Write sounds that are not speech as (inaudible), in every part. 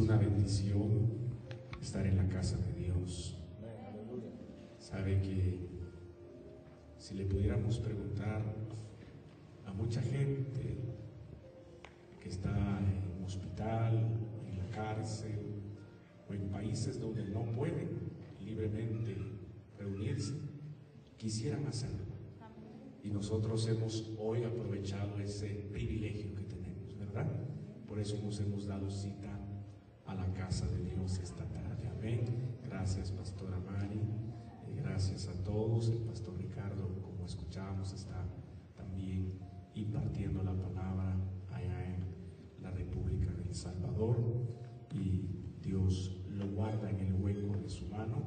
Una bendición estar en la casa de Dios. Sabe que si le pudiéramos preguntar a mucha gente que está en hospital, en la cárcel o en países donde no pueden libremente reunirse, quisieran hacerlo. Y nosotros hemos hoy aprovechado ese privilegio que tenemos, ¿verdad? Por eso nos hemos dado cita casa de Dios esta tarde. Amén. Gracias, Pastora Mari. Y gracias a todos. El Pastor Ricardo, como escuchábamos, está también impartiendo la palabra allá en la República del Salvador. Y Dios lo guarda en el hueco de su mano.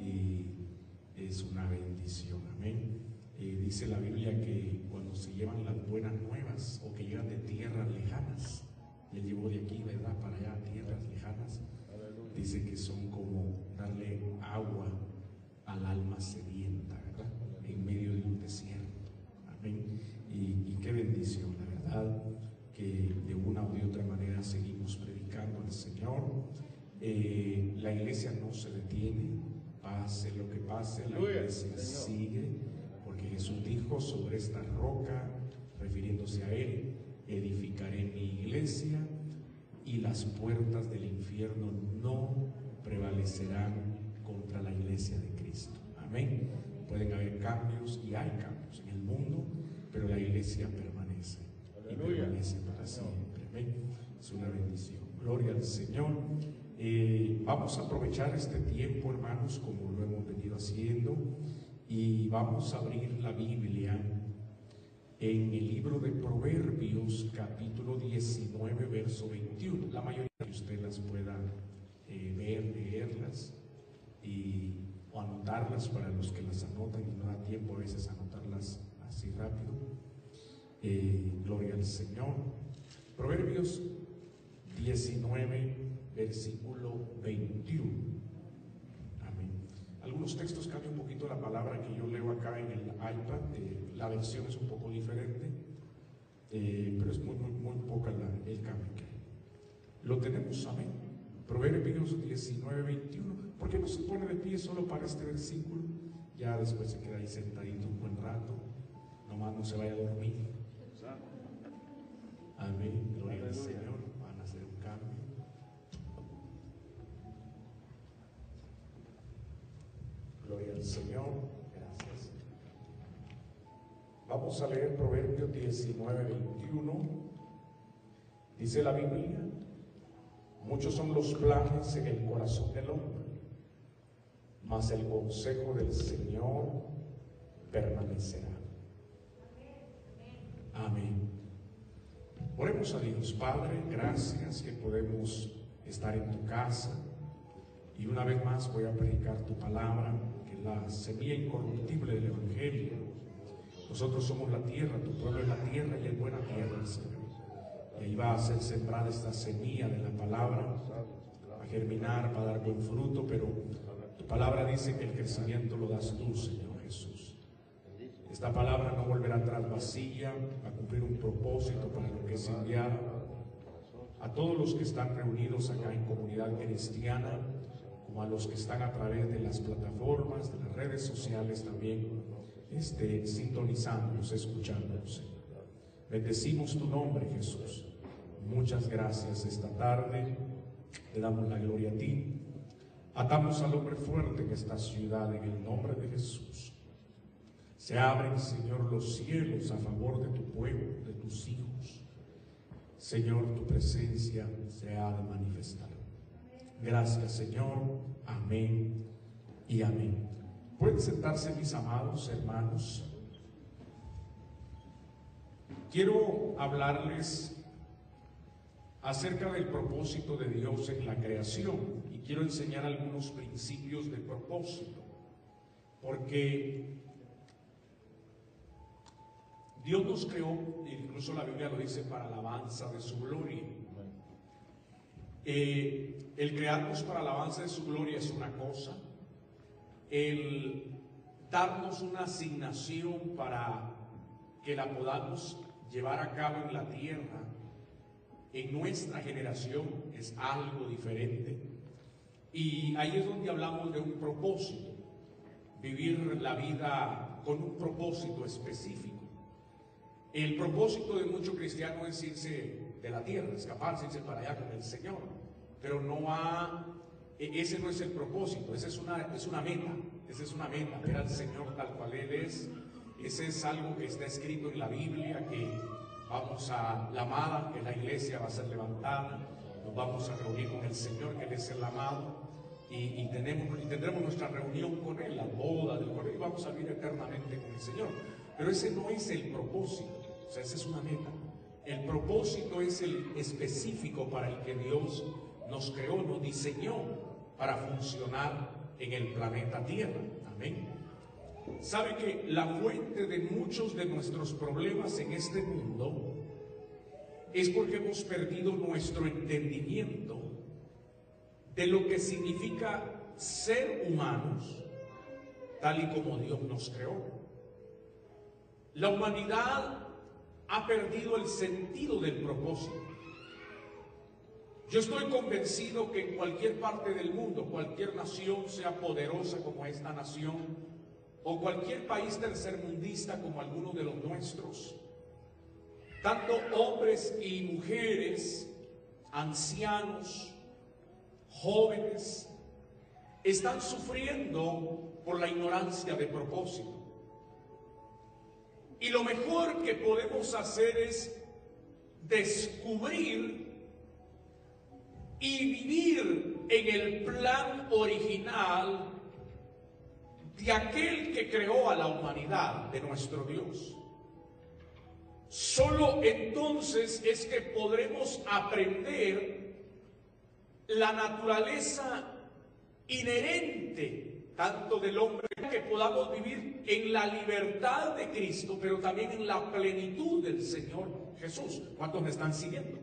Y es una bendición. Amén. Eh, dice la Biblia que cuando se llevan las buenas nuevas o que llegan de tierras lejanas, él llevó de aquí, ¿verdad?, para allá, tierras lejanas, dice que son como darle agua al alma sedienta, ¿verdad?, en medio de un desierto. Amén. Y, y qué bendición, la verdad, que de una u de otra manera seguimos predicando al Señor. Eh, la iglesia no se detiene, pase lo que pase, la iglesia sigue, porque Jesús dijo sobre esta roca, refiriéndose a Él, edificaré mi iglesia y las puertas del infierno no prevalecerán contra la iglesia de Cristo. Amén. Pueden haber cambios y hay cambios en el mundo, pero la iglesia permanece y permanece para siempre. Amén. Es una bendición. Gloria al Señor. Eh, vamos a aprovechar este tiempo, hermanos, como lo hemos venido haciendo, y vamos a abrir la Biblia en el libro de Proverbios, capítulo 19, verso 21. La mayoría de ustedes las puedan eh, ver, leerlas y, o anotarlas para los que las anotan y no da tiempo a veces anotarlas así rápido. Eh, gloria al Señor. Proverbios 19, versículo 21. Algunos textos cambian un poquito la palabra que yo leo acá en el iPad. eh, la versión es un poco diferente, eh, pero es muy, muy, muy poca la- el cambio que hay. Lo tenemos, amén. Proverbios 19, 21. ¿Por qué no se pone de pie solo para este versículo? Ya después se queda ahí sentadito un buen rato. Nomás no se vaya a dormir. Amén. Gloria al Señor. Van a hacer un cambio. Señor. Gracias. Vamos a leer Proverbios 19, 21. Dice la Biblia, muchos son los planes en el corazón del hombre, mas el consejo del Señor permanecerá. Amén. Oremos a Dios, Padre, gracias que podemos estar en tu casa. Y una vez más voy a predicar tu palabra, la semilla incorruptible del Evangelio. Nosotros somos la tierra, tu pueblo es la tierra y es buena tierra, Señor. Y ahí va a ser sembrada esta semilla de la palabra, a germinar, para dar buen fruto, pero tu palabra dice que el crecimiento lo das tú, Señor Jesús. Esta palabra no volverá atrás vacía, va a cumplir un propósito para lo que es enviada. A todos los que están reunidos acá en comunidad cristiana, a los que están a través de las plataformas, de las redes sociales también, este, sintonizándonos, escuchándonos. Bendecimos tu nombre, Jesús. Muchas gracias esta tarde. Te damos la gloria a ti. Atamos al hombre fuerte en esta ciudad en el nombre de Jesús. Se abren, Señor, los cielos a favor de tu pueblo, de tus hijos. Señor, tu presencia se ha de manifestar. Gracias, Señor. Amén y amén. Pueden sentarse, mis amados hermanos. Quiero hablarles acerca del propósito de Dios en la creación y quiero enseñar algunos principios de propósito, porque Dios nos creó, incluso la Biblia lo dice, para alabanza de su gloria. Eh, el crearnos para alabanza de su gloria es una cosa, el darnos una asignación para que la podamos llevar a cabo en la tierra en nuestra generación es algo diferente. Y ahí es donde hablamos de un propósito, vivir la vida con un propósito específico. El propósito de muchos cristianos es irse de la tierra, escaparse, irse para allá con el Señor, pero no ha, e-, ese no es el propósito, esa es una, es una meta, esa es una meta, ver al Señor tal cual Él es, ese es algo que está escrito en la Biblia, que vamos a la amada, que la iglesia va a ser levantada, nos vamos a reunir con el Señor, que Él es el amado, y, tenemos, y tendremos nuestra reunión con Él, la boda del Cordero, y vamos a vivir eternamente con el Señor. Pero ese no es el propósito, o sea, esa es una meta. El propósito es el específico para el que Dios nos creó, nos diseñó para funcionar en el planeta Tierra. Amén. Sabe que la fuente de muchos de nuestros problemas en este mundo es porque hemos perdido nuestro entendimiento de lo que significa ser humanos tal y como Dios nos creó. La humanidad ha perdido el sentido del propósito. Yo estoy convencido que en cualquier parte del mundo, cualquier nación sea poderosa como esta nación, o cualquier país tercermundista como alguno de los nuestros, tanto hombres y mujeres, ancianos, jóvenes, están sufriendo por la ignorancia de propósito. Y lo mejor que podemos hacer es descubrir y vivir en el plan original de aquel que creó a la humanidad, de nuestro Dios. Solo entonces es que podremos aprender la naturaleza inherente tanto del hombre que podamos vivir en la libertad de Cristo, pero también en la plenitud del Señor Jesús. ¿Cuántos me están siguiendo?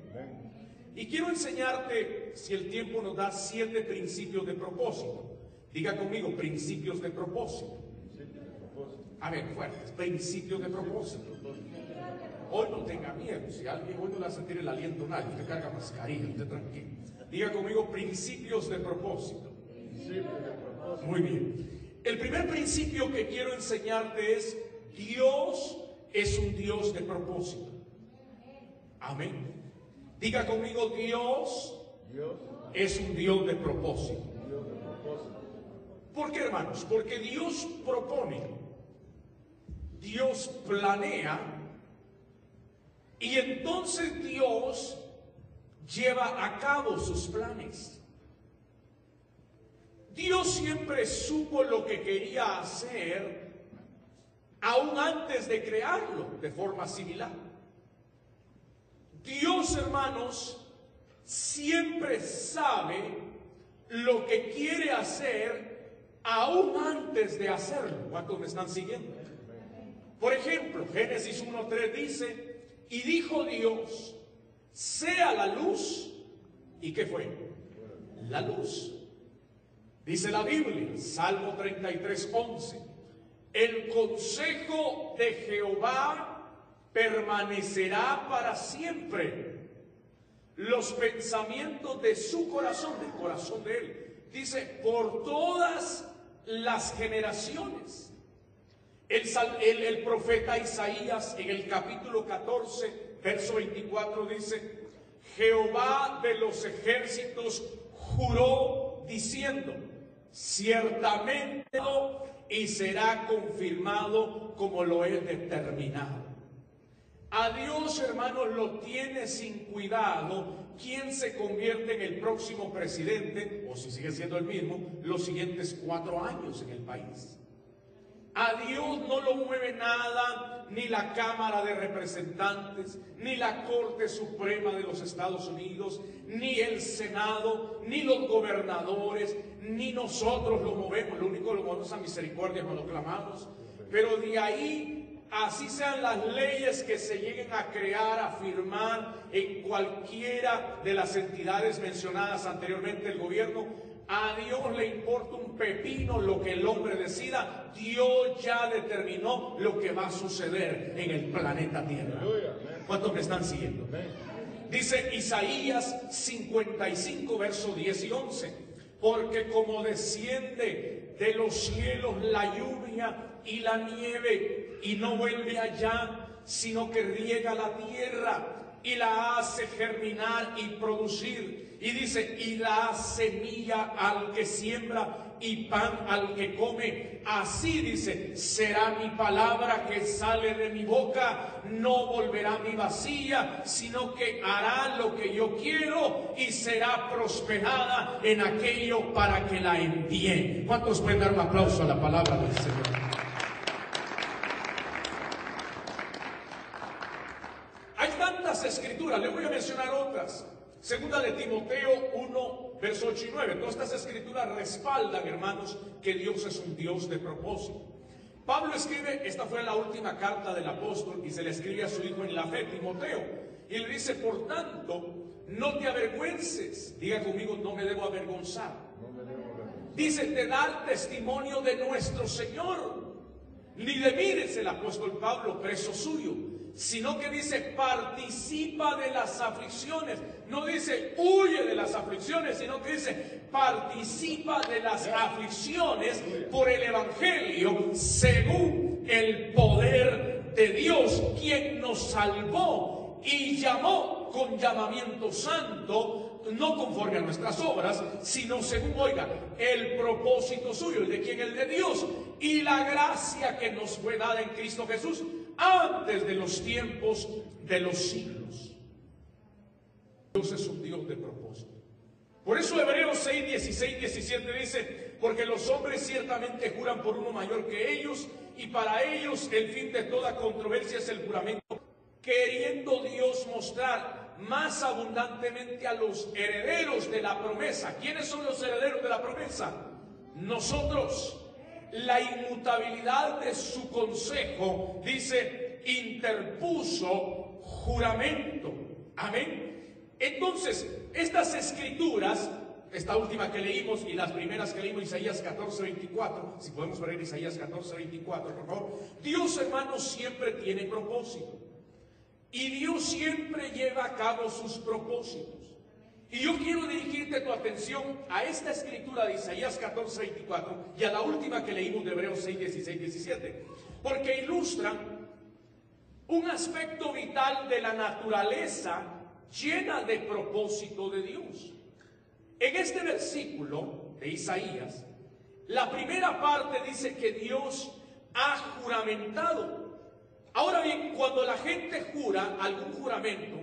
Y quiero enseñarte, si el tiempo nos da, siete principios de propósito. Diga conmigo, principios de propósito. A ver, fuertes, principios de propósito. Hoy no tenga miedo, si alguien hoy no le a sentir el aliento nadie, usted carga mascarilla, usted tranquilo. Diga conmigo, principios de propósito. Muy bien. El primer principio que quiero enseñarte es, Dios es un Dios de propósito. Amén. Diga conmigo, Dios, es un Dios de propósito. ¿Por qué, hermanos? Porque Dios propone, Dios planea, y entonces Dios lleva a cabo sus planes. Dios siempre supo lo que quería hacer aún antes de crearlo de forma similar. Dios, hermanos, siempre sabe lo que quiere hacer aún antes de hacerlo. ¿Cuántos me están siguiendo? Por ejemplo, Génesis 1.3 dice, y dijo Dios, sea la luz. ¿Y qué fue? La luz. Dice la Biblia, Salmo 33.11, el consejo de Jehová permanecerá para siempre. Los pensamientos de su corazón, del corazón de él, dice, por todas las generaciones. El, profeta Isaías en el capítulo 14, verso 24 dice, Jehová de los ejércitos juró diciendo, ciertamente y será confirmado como lo he determinado. A Dios, hermanos, lo tiene sin cuidado quién se convierte en el próximo presidente, o si sigue siendo el mismo, los siguientes cuatro años en el país. A Dios no lo mueve nada, ni la Cámara de Representantes, ni la Corte Suprema de los Estados Unidos, ni el Senado, ni los gobernadores, ni nosotros lo movemos. Lo único que lo movemos a misericordia cuando clamamos. Pero de ahí así sean las leyes que se lleguen a crear, a firmar en cualquiera de las entidades mencionadas anteriormente, el gobierno, a Dios le importa un pepino lo que el hombre decida. Dios ya determinó lo que va a suceder en el planeta Tierra. ¿Cuántos me están siguiendo? dice Isaías 55, verso 10 y 11. Porque como desciende de los cielos la lluvia y la nieve y no vuelve allá, sino que riega la tierra y la hace germinar y producir. Y dice, y da semilla al que siembra y pan al que come. Así dice, será mi palabra que sale de mi boca, no volverá mi vacía, sino que hará lo que yo quiero y será prosperada en aquello para que la envíe. ¿Cuántos pueden dar un aplauso a la palabra del Señor? escrituras, le voy a mencionar otras. Segunda de Timoteo 1, verso 8 y 9. Todas estas escrituras respaldan, hermanos, que Dios es un Dios de propósito. Pablo escribe, esta fue la última carta del apóstol y se le escribe a su hijo en la fe, Timoteo. Y le dice, por tanto, no te avergüences. Diga conmigo, no me debo avergonzar. Dice, de dar testimonio de nuestro Señor. Ni de mí, dice el apóstol Pablo, preso suyo sino que dice participa de las aflicciones. No dice huye de las aflicciones, sino que dice participa de las aflicciones por el Evangelio según el poder de Dios, quien nos salvó y llamó con llamamiento santo, no conforme a nuestras obras, sino según, oiga, el propósito suyo, y de quien el de Dios, y la gracia que nos fue dada en Cristo Jesús antes de los tiempos de los siglos. Dios es un Dios de propósito. Por eso Hebreos 6, 16, 17 dice, porque los hombres ciertamente juran por uno mayor que ellos, y para ellos el fin de toda controversia es el juramento, queriendo Dios mostrar más abundantemente a los herederos de la promesa. ¿Quiénes son los herederos de la promesa? Nosotros la inmutabilidad de su consejo, dice, interpuso juramento. Amén. Entonces, estas escrituras, esta última que leímos y las primeras que leímos, Isaías 14, 24, si podemos ver Isaías 14, 24, por favor, Dios hermanos siempre tiene propósito. Y Dios siempre lleva a cabo sus propósitos. Y yo quiero dirigirte tu atención a esta escritura de Isaías 14, 24 y a la última que leímos de Hebreos 6, 16, 17, porque ilustran un aspecto vital de la naturaleza llena de propósito de Dios. En este versículo de Isaías, la primera parte dice que Dios ha juramentado. Ahora bien, cuando la gente jura algún juramento,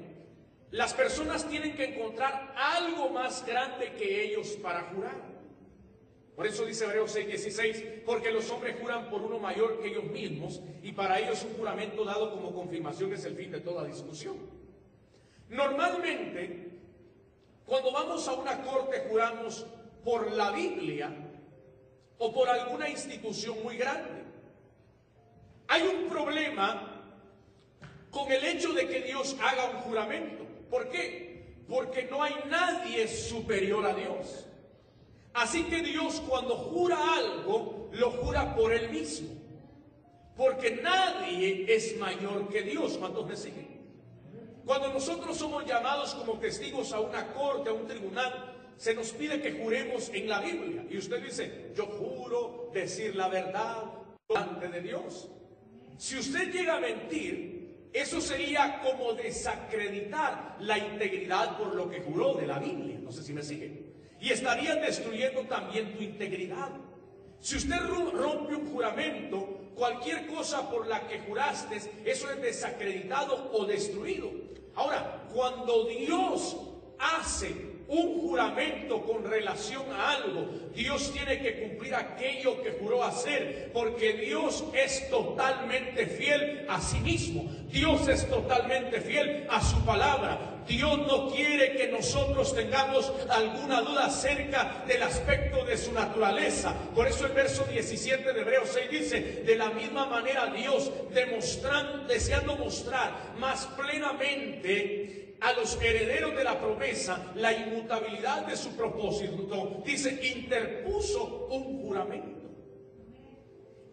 las personas tienen que encontrar algo más grande que ellos para jurar. Por eso dice Hebreos 6:16, porque los hombres juran por uno mayor que ellos mismos y para ellos un juramento dado como confirmación es el fin de toda discusión. Normalmente, cuando vamos a una corte juramos por la Biblia o por alguna institución muy grande. Hay un problema con el hecho de que Dios haga un juramento. ¿Por qué? Porque no hay nadie superior a Dios. Así que Dios cuando jura algo, lo jura por él mismo. Porque nadie es mayor que Dios. ¿Cuántos me siguen? Cuando nosotros somos llamados como testigos a una corte, a un tribunal, se nos pide que juremos en la Biblia. Y usted dice, yo juro decir la verdad delante de Dios. Si usted llega a mentir, eso sería como desacreditar la integridad por lo que juró de la Biblia. No sé si me sigue. Y estarían destruyendo también tu integridad. Si usted rompe un juramento, cualquier cosa por la que juraste, eso es desacreditado o destruido. Ahora, cuando Dios hace un juramento con relación a algo, Dios tiene que cumplir aquello que juró hacer, porque Dios es totalmente fiel a sí mismo. Dios es totalmente fiel a su palabra. Dios no quiere que nosotros tengamos alguna duda acerca del aspecto de su naturaleza. Por eso el verso 17 de Hebreos 6 dice, de la misma manera Dios demostrando, deseando mostrar más plenamente a los herederos de la promesa la inmutabilidad de su propósito, dice, interpuso un juramento.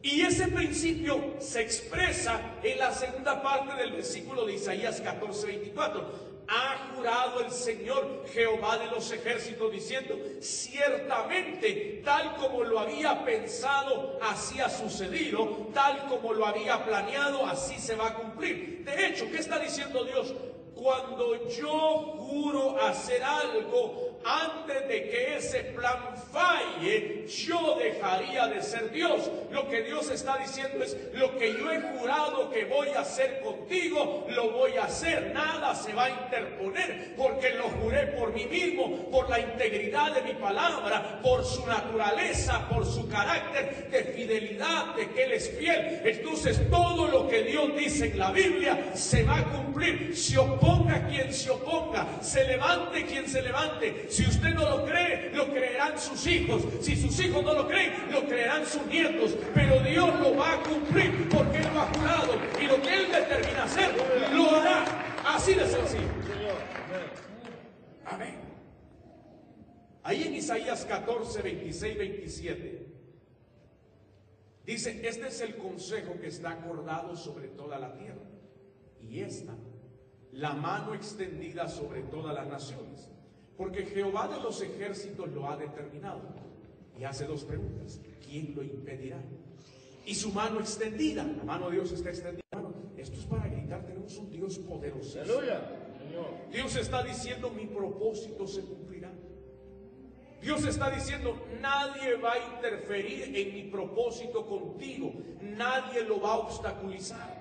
Y ese principio se expresa en la segunda parte del versículo de Isaías 14, 24. ha jurado el Señor Jehová de los ejércitos diciendo, ciertamente tal como lo había pensado, así ha sucedido, tal como lo había planeado, así se va a cumplir. De hecho, ¿qué está diciendo Dios? Cuando yo juro hacer algo, antes de que ese plan falle, yo dejaría de ser Dios. Lo que Dios está diciendo es, lo que yo he jurado que voy a hacer contigo, lo voy a hacer. Nada se va a interponer, porque lo juré por mí mismo, por la integridad de mi palabra, por su naturaleza, por su carácter de fidelidad, de que Él es fiel. Entonces todo lo que Dios dice en la Biblia se va a cumplir. Se oponga quien se oponga, se levante quien se levante si usted no lo cree, lo creerán sus hijos. Si sus hijos no lo creen, lo creerán sus nietos. Pero Dios lo va a cumplir porque Él lo ha jurado. Y lo que Él determina hacer, lo hará. Así de sencillo. Amén. Ahí en Isaías 14, 26, 27. Dice, este es el consejo que está acordado sobre toda la tierra. Y esta, la mano extendida sobre todas las naciones porque Jehová de los ejércitos lo ha determinado. Y hace dos preguntas. ¿Quién lo impedirá? Y su mano extendida. La mano de Dios está extendida. Esto es para gritar, tenemos un Dios poderoso. Dios está diciendo, mi propósito se cumplirá. Dios está diciendo, nadie va a interferir en mi propósito contigo. Nadie lo va a obstaculizar.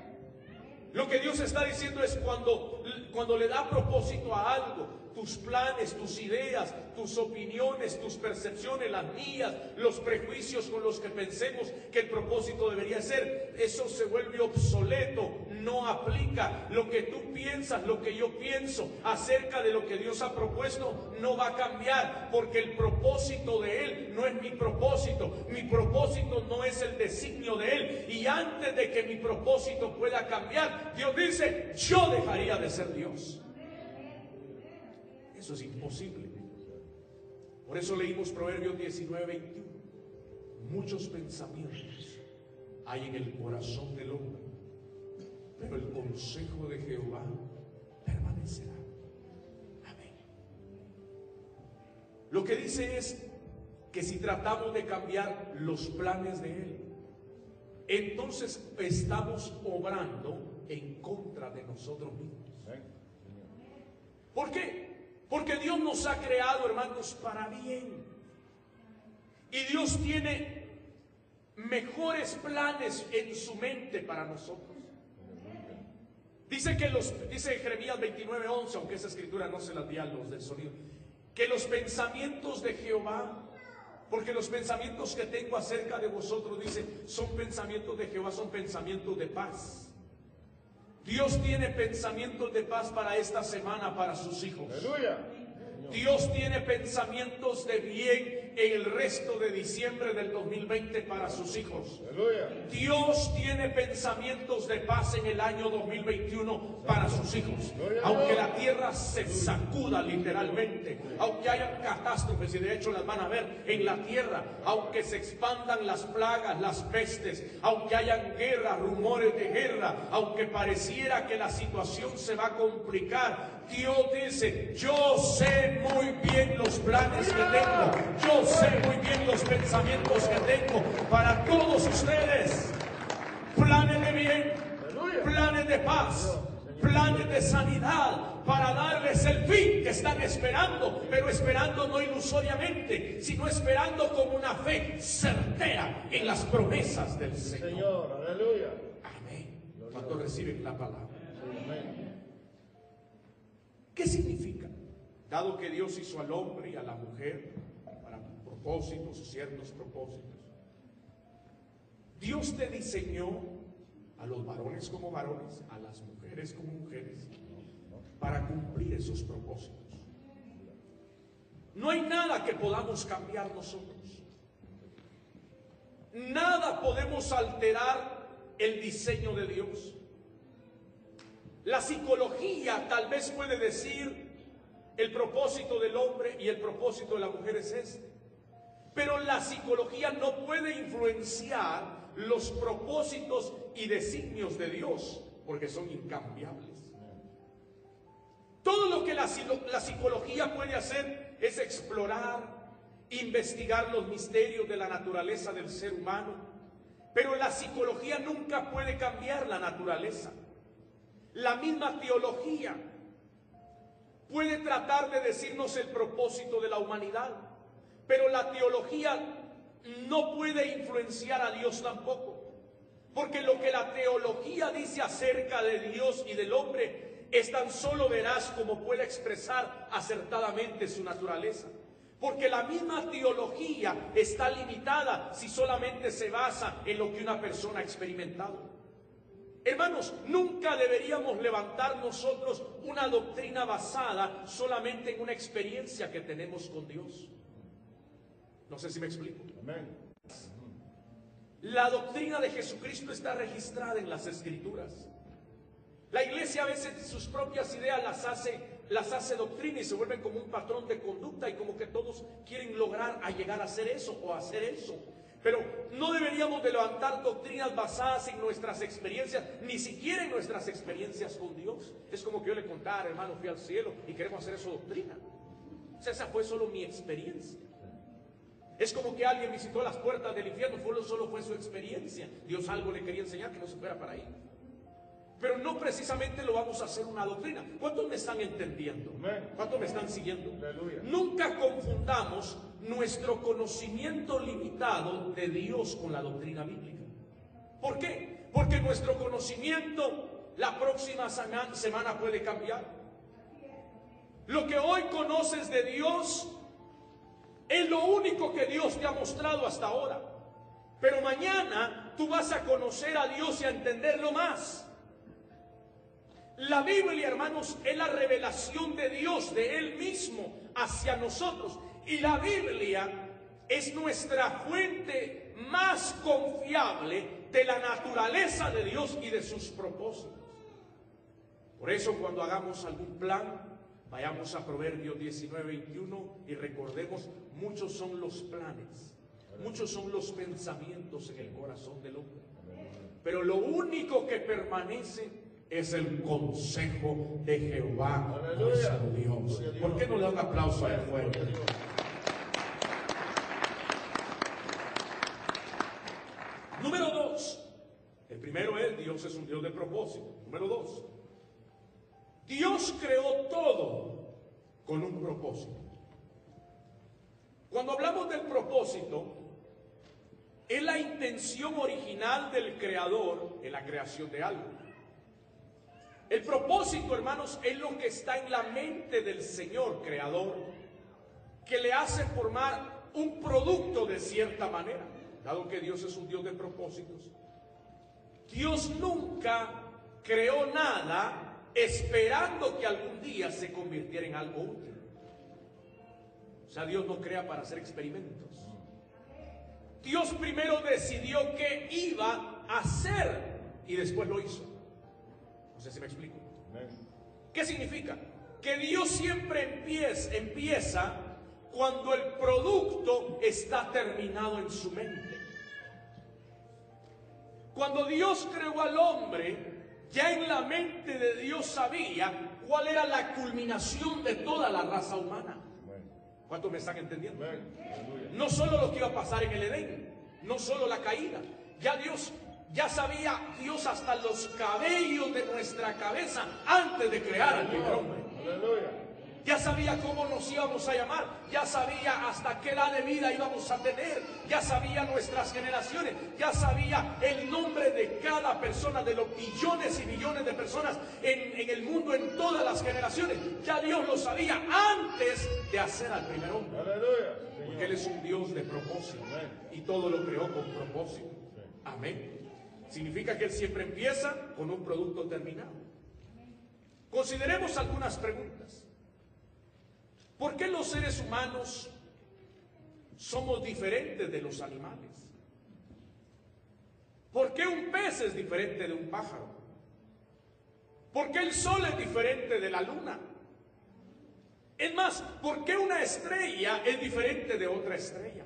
Lo que Dios está diciendo es cuando, cuando le da propósito a algo, tus planes, tus ideas, tus opiniones, tus percepciones, las mías, los prejuicios con los que pensemos que el propósito debería ser, eso se vuelve obsoleto, no aplica. Lo que tú piensas, lo que yo pienso acerca de lo que Dios ha propuesto, no va a cambiar, porque el propósito de Él no es mi propósito, mi propósito no es el designio de Él. Y antes de que mi propósito pueda cambiar, Dios dice, yo dejaría de ser Dios. Eso es imposible. Por eso leímos Proverbios 19, 21. Muchos pensamientos hay en el corazón del hombre, pero el consejo de Jehová permanecerá. Amén. Lo que dice es que si tratamos de cambiar los planes de Él, entonces estamos obrando en contra de nosotros mismos. ¿Por qué? Porque Dios nos ha creado, hermanos, para bien. Y Dios tiene mejores planes en su mente para nosotros. Dice que los, dice Jeremías 29, 11, aunque esa escritura no se la di a los del sonido, que los pensamientos de Jehová, porque los pensamientos que tengo acerca de vosotros, dice, son pensamientos de Jehová, son pensamientos de paz Dios tiene pensamientos de paz para esta semana para sus hijos. Dios tiene pensamientos de bien en el resto de diciembre del 2020 para sus hijos. Dios tiene pensamientos de paz en el año 2021 para sus hijos. Aunque la tierra se sacuda literalmente, aunque haya catástrofes y de hecho las van a ver en la tierra, aunque se expandan las plagas, las pestes, aunque hayan guerra, rumores de guerra, aunque pareciera que la situación se va a complicar, Dios dice, yo sé muy bien los planes que tengo, yo sé muy bien los pensamientos que tengo para todos ustedes. Planes de bien, planes de paz, planes de sanidad, para darles el fin que están esperando, pero esperando no ilusoriamente, sino esperando con una fe certera en las promesas del Señor. aleluya. Amén. Cuando reciben la palabra. ¿Qué significa? Dado que Dios hizo al hombre y a la mujer para propósitos, ciertos propósitos, Dios te diseñó a los varones como varones, a las mujeres como mujeres, para cumplir esos propósitos. No hay nada que podamos cambiar nosotros. Nada podemos alterar el diseño de Dios. La psicología tal vez puede decir el propósito del hombre y el propósito de la mujer es este. Pero la psicología no puede influenciar los propósitos y designios de Dios porque son incambiables. Todo lo la, la psicología puede hacer es explorar, investigar los misterios de la naturaleza del ser humano, pero la psicología nunca puede cambiar la naturaleza. La misma teología puede tratar de decirnos el propósito de la humanidad, pero la teología no puede influenciar a Dios tampoco. Porque lo que la teología dice acerca de Dios y del hombre es tan solo veraz como puede expresar acertadamente su naturaleza. Porque la misma teología está limitada si solamente se basa en lo que una persona ha experimentado. Hermanos, nunca deberíamos levantar nosotros una doctrina basada solamente en una experiencia que tenemos con Dios. No sé si me explico. La doctrina de Jesucristo está registrada en las escrituras. La iglesia a veces sus propias ideas las hace, las hace doctrina y se vuelven como un patrón de conducta y como que todos quieren lograr a llegar a hacer eso o hacer eso. Pero no deberíamos de levantar doctrinas basadas en nuestras experiencias, ni siquiera en nuestras experiencias con Dios. Es como que yo le contara, hermano, fui al cielo y queremos hacer eso doctrina. O sea, esa fue solo mi experiencia. Es como que alguien visitó las puertas del infierno, solo fue su experiencia. Dios algo le quería enseñar que no se fuera para ahí. Pero no precisamente lo vamos a hacer una doctrina. ¿Cuántos me están entendiendo? ¿Cuántos me están siguiendo? Nunca confundamos nuestro conocimiento limitado de Dios con la doctrina bíblica. ¿Por qué? Porque nuestro conocimiento la próxima semana puede cambiar. Lo que hoy conoces de Dios es lo único que Dios te ha mostrado hasta ahora. Pero mañana tú vas a conocer a Dios y a entenderlo más. La Biblia, hermanos, es la revelación de Dios, de Él mismo, hacia nosotros. Y la Biblia es nuestra fuente más confiable de la naturaleza de Dios y de sus propósitos. Por eso cuando hagamos algún plan, vayamos a Proverbios 19, 21 y recordemos, muchos son los planes, muchos son los pensamientos en el corazón del hombre. Pero lo único que permanece es el consejo de Jehová nuestro Dios. ¿Por qué no le da un aplauso a él Número dos. El primero es Dios es un Dios de propósito. Número dos. Dios creó todo con un propósito. Cuando hablamos del propósito, es la intención original del creador en la creación de algo. El propósito, hermanos, es lo que está en la mente del Señor creador, que le hace formar un producto de cierta manera, dado que Dios es un Dios de propósitos. Dios nunca creó nada esperando que algún día se convirtiera en algo útil. O sea, Dios no crea para hacer experimentos. Dios primero decidió qué iba a hacer y después lo hizo. No sé si me explico. ¿Qué significa? Que Dios siempre empieza, empieza cuando el producto está terminado en su mente. Cuando Dios creó al hombre, ya en la mente de Dios sabía cuál era la culminación de toda la raza humana. ¿Cuántos me están entendiendo? No solo lo que iba a pasar en el Edén, no solo la caída. Ya Dios ya sabía Dios hasta los cabellos de nuestra cabeza antes de crear al hombre. Ya sabía cómo nos íbamos a llamar, ya sabía hasta qué edad de vida íbamos a tener, ya sabía nuestras generaciones, ya sabía el nombre de cada persona, de los billones y billones de personas en, en el mundo, en todas las generaciones. Ya Dios lo sabía antes de hacer al primer hombre. Porque Él es un Dios de propósito y todo lo creó con propósito. Amén. Significa que Él siempre empieza con un producto terminado. Consideremos algunas preguntas. ¿Por qué los seres humanos somos diferentes de los animales? ¿Por qué un pez es diferente de un pájaro? ¿Por qué el sol es diferente de la luna? Es más, ¿por qué una estrella es diferente de otra estrella?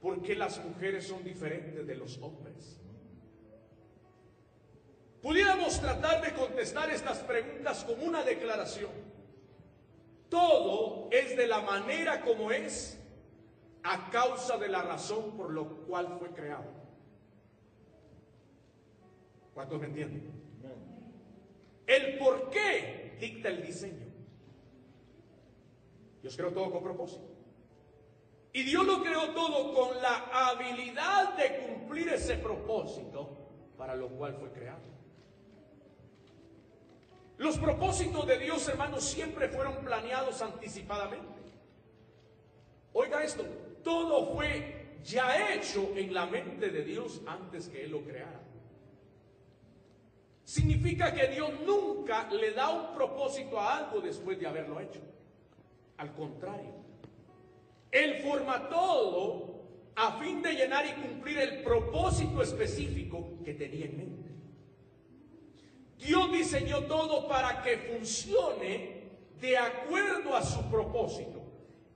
¿Por qué las mujeres son diferentes de los hombres? Pudiéramos tratar de contestar estas preguntas con una declaración. Todo es de la manera como es a causa de la razón por lo cual fue creado. ¿Cuántos me entienden? El por qué dicta el diseño. Dios creó todo con propósito. Y Dios lo creó todo con la habilidad de cumplir ese propósito para lo cual fue creado. Los propósitos de Dios, hermanos, siempre fueron planeados anticipadamente. Oiga esto, todo fue ya hecho en la mente de Dios antes que Él lo creara. Significa que Dios nunca le da un propósito a algo después de haberlo hecho. Al contrario, Él forma todo a fin de llenar y cumplir el propósito específico que tenía en mente. Dios diseñó todo para que funcione de acuerdo a su propósito.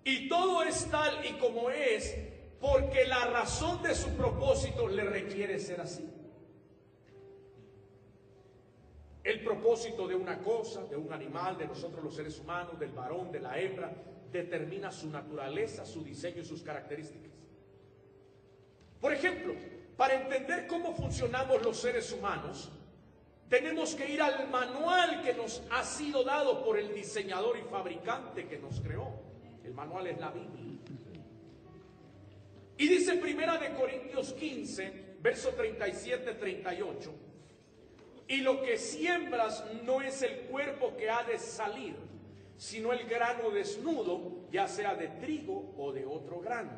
Y todo es tal y como es porque la razón de su propósito le requiere ser así. El propósito de una cosa, de un animal, de nosotros los seres humanos, del varón, de la hembra, determina su naturaleza, su diseño y sus características. Por ejemplo, para entender cómo funcionamos los seres humanos, tenemos que ir al manual que nos ha sido dado por el diseñador y fabricante que nos creó. El manual es la Biblia. Y dice Primera de Corintios 15, verso 37-38, y lo que siembras no es el cuerpo que ha de salir, sino el grano desnudo, ya sea de trigo o de otro grano.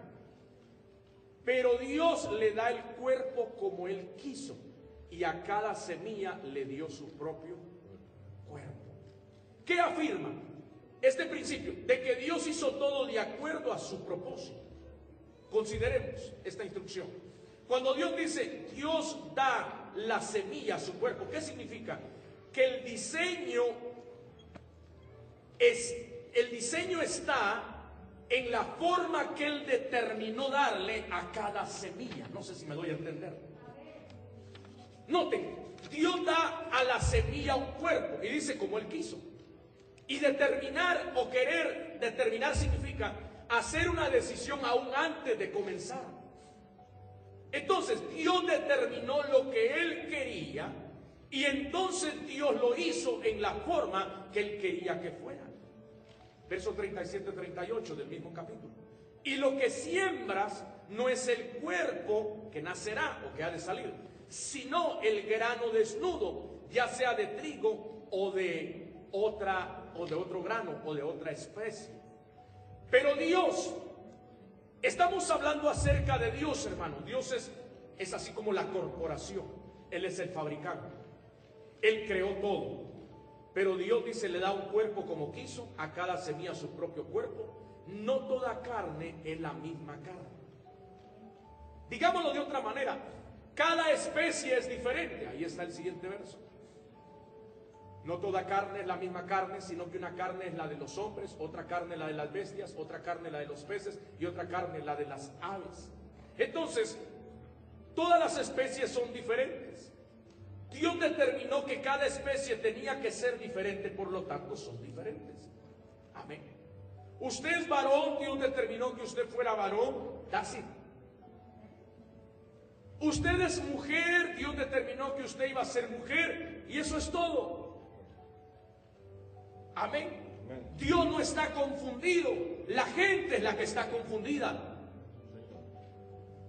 Pero Dios le da el cuerpo como Él quiso y a cada semilla le dio su propio cuerpo. ¿Qué afirma? Este principio de que Dios hizo todo de acuerdo a su propósito. Consideremos esta instrucción. Cuando Dios dice, Dios da la semilla a su cuerpo, ¿qué significa? Que el diseño es el diseño está en la forma que él determinó darle a cada semilla. No sé si me doy a entender. Noten, Dios da a la semilla un cuerpo y dice como él quiso. Y determinar o querer determinar significa hacer una decisión aún antes de comenzar. Entonces Dios determinó lo que él quería y entonces Dios lo hizo en la forma que él quería que fuera. Verso 37-38 del mismo capítulo. Y lo que siembras no es el cuerpo que nacerá o que ha de salir, sino el grano desnudo, ya sea de trigo o de otra o de otro grano o de otra especie. Pero Dios, estamos hablando acerca de Dios, hermano. Dios es, es así como la corporación. Él es el fabricante. Él creó todo. Pero Dios dice, le da un cuerpo como quiso, a cada semilla su propio cuerpo. No toda carne es la misma carne. Digámoslo de otra manera, cada especie es diferente. Ahí está el siguiente verso. No toda carne es la misma carne, sino que una carne es la de los hombres, otra carne la de las bestias, otra carne la de los peces y otra carne la de las aves. Entonces, todas las especies son diferentes. Dios determinó que cada especie tenía que ser diferente, por lo tanto son diferentes. Amén. Usted es varón, Dios determinó que usted fuera varón, así. Usted es mujer, Dios determinó que usted iba a ser mujer, y eso es todo. Amén. Dios no está confundido, la gente es la que está confundida.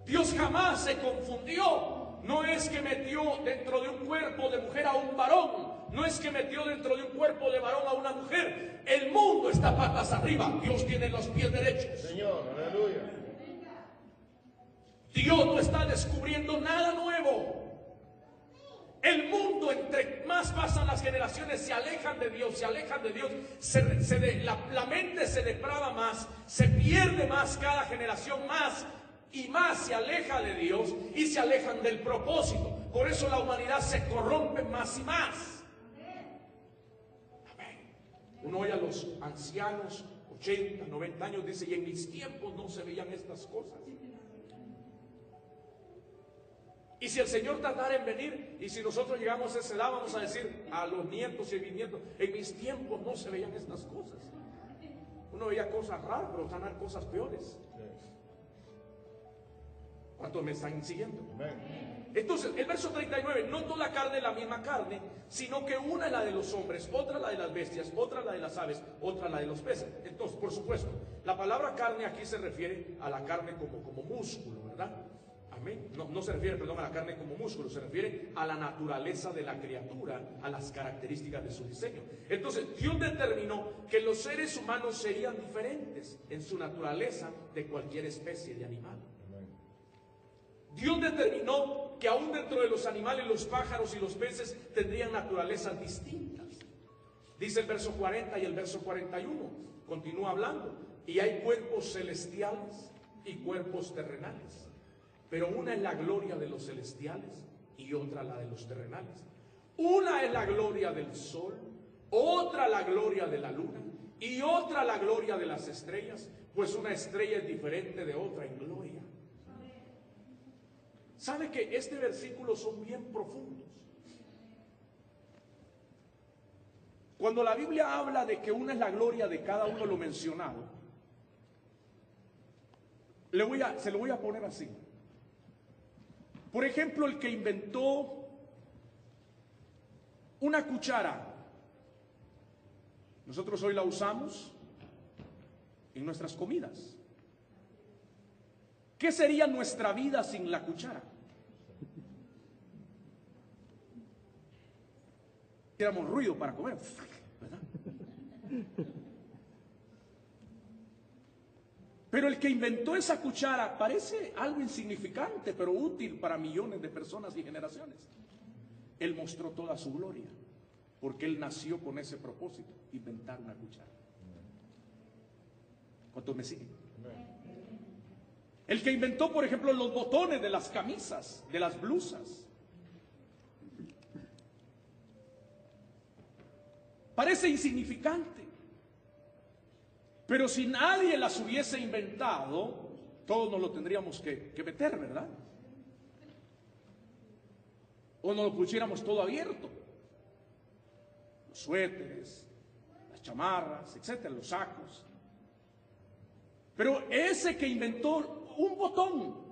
Dios jamás se confundió no es que metió dentro de un cuerpo de mujer a un varón. No es que metió dentro de un cuerpo de varón a una mujer. El mundo está patas arriba. Dios tiene los pies derechos. Señor, aleluya. Dios no está descubriendo nada nuevo. El mundo, entre más pasan las generaciones, se alejan de Dios, se alejan de Dios, se, la, mente se deprava más, se pierde más cada generación más y más se aleja de Dios y se alejan del propósito. Por eso la humanidad se corrompe más y más. Uno oye a los ancianos, 80, 90 años, dice, y en mis tiempos no se veían estas cosas. Y si el Señor tardara en venir, y si nosotros llegamos a esa edad, vamos a decir a los nietos y bisnietos, en mis tiempos no se veían estas cosas. Uno veía cosas raras, pero están cosas peores. ¿Cuántos me están siguiendo? Entonces, el verso 39, no toda carne es la misma carne, sino que una es la de los hombres, otra la de las bestias, otra la de las aves, otra la de los peces. Entonces, por supuesto, la palabra carne aquí se refiere a la carne como, como músculo, ¿verdad? No, se refiere, a la carne como músculo, se refiere a la naturaleza de la criatura, a las características de su diseño. Entonces, Dios determinó que los seres humanos serían diferentes en su naturaleza de cualquier especie de animal. Dios determinó que aún dentro de los animales, los pájaros y los peces tendrían naturalezas distintas. Dice el verso 40 y el verso 41. Continúa hablando. Y hay cuerpos celestiales y cuerpos terrenales. Pero una es la gloria de los celestiales y otra la de los terrenales. Una es la gloria del sol, otra la gloria de la luna y otra la gloria de las estrellas, pues una estrella es diferente de otra en gloria. ¿Sabe que este versículo son bien profundos? Cuando la Biblia habla de que una es la gloria de cada uno lo mencionado, le voy a, se lo voy a poner así. Por ejemplo, el que inventó una cuchara, nosotros hoy la usamos en nuestras comidas. ¿Qué sería nuestra vida sin la cuchara? Hiciéramos ruido para comer, ¿verdad? Pero el que inventó esa cuchara parece algo insignificante, pero útil para millones de personas y generaciones. Él mostró toda su gloria, porque él nació con ese propósito, inventar una cuchara. ¿Cuántos me siguen? El que inventó, por ejemplo, los botones de las camisas, de las blusas. Parece insignificante. Pero si nadie las hubiese inventado, todos nos lo tendríamos que, que meter, ¿verdad? O nos lo pusiéramos todo abierto. Los suéteres, las chamarras, etcétera, los sacos. Pero ese que inventó un botón.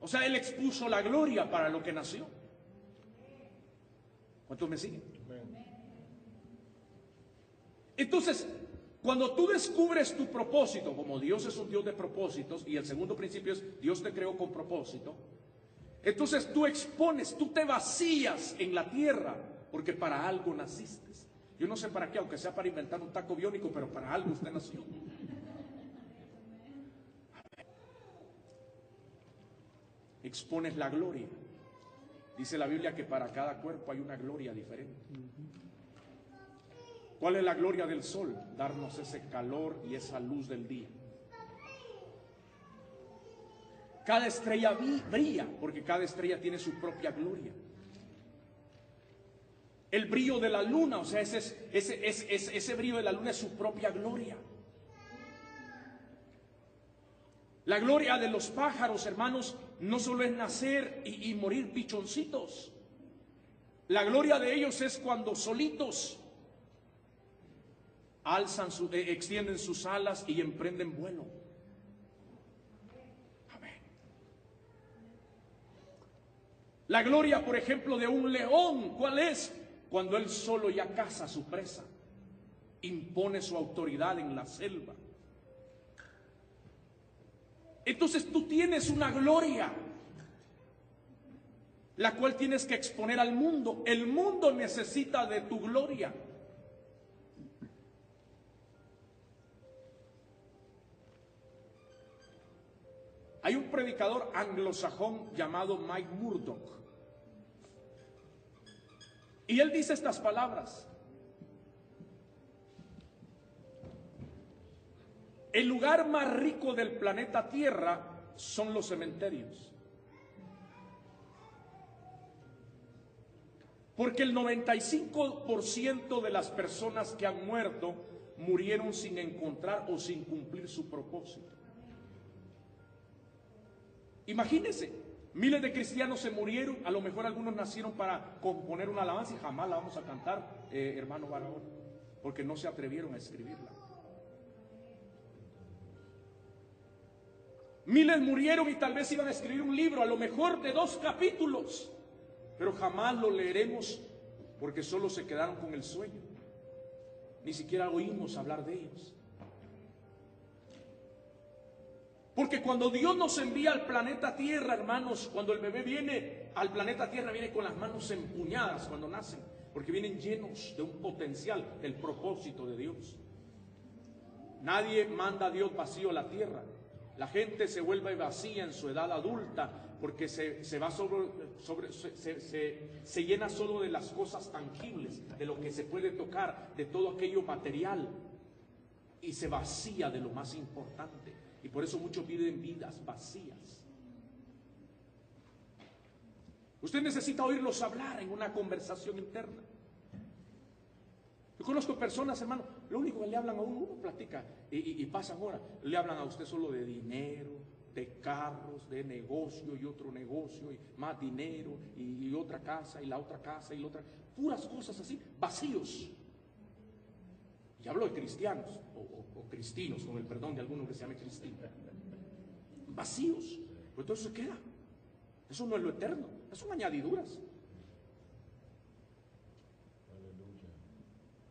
O sea, él expuso la gloria para lo que nació. ¿Cuántos me siguen? Entonces, cuando tú descubres tu propósito, como Dios es un Dios de propósitos, y el segundo principio es Dios te creó con propósito, entonces tú expones, tú te vacías en la tierra, porque para algo naciste. Yo no sé para qué, aunque sea para inventar un taco biónico, pero para algo usted nació. expones la gloria. Dice la Biblia que para cada cuerpo hay una gloria diferente. ¿Cuál es la gloria del sol? Darnos ese calor y esa luz del día. Cada estrella brilla porque cada estrella tiene su propia gloria. El brillo de la luna, o sea, ese, ese, ese, brillo de la luna es su propia gloria. La gloria de los pájaros, hermanos, no solo es nacer y, morir pichoncitos. La gloria de ellos es cuando solitos alzan, eh, extienden sus alas y emprenden vuelo. Amén. La gloria, por ejemplo, de un león, ¿cuál es? Cuando él solo ya caza a su presa, impone su autoridad en la selva. Entonces tú tienes una gloria, la cual tienes que exponer al mundo. El mundo necesita de tu gloria. Hay un predicador anglosajón llamado Mike Murdoch. Y él dice estas palabras. El lugar más rico del planeta Tierra son los cementerios. Porque el 95% de las personas que han muerto murieron sin encontrar o sin cumplir su propósito. Imagínense, Miles de cristianos se murieron, a lo mejor algunos nacieron para componer una alabanza y jamás la vamos a cantar, eh, hermano Barahona, porque no se atrevieron a escribirla. Miles murieron y tal vez iban a escribir un libro, a lo mejor de dos capítulos, pero jamás lo leeremos porque solo se quedaron con el sueño. Ni siquiera oímos hablar de ellos. Porque cuando Dios nos envía al planeta Tierra, hermanos, cuando el bebé viene al planeta Tierra, viene con las manos empuñadas cuando nacen, porque vienen llenos de un potencial, del propósito de Dios. Nadie manda a Dios vacío a la tierra. La gente se vuelve vacía en su edad adulta porque se, va sobre, sobre se, se, llena solo de las cosas tangibles, de lo que se puede tocar, de todo aquello material y se vacía de lo más importante. Y por eso muchos viven vidas vacías. Usted necesita oírlos hablar en una conversación interna. Yo conozco personas, hermano, lo único que le hablan a uno, uno platica y, pasan horas, le hablan a usted solo de dinero, de carros, de negocio y otro negocio, y más dinero, y, otra casa, y la otra casa, y la otra, puras cosas así, vacíos. Y hablo de cristianos, o, cristinos, con el perdón de alguno que se llame cristino. Vacíos. Pues eso se queda. Eso no es lo eterno, son añadiduras.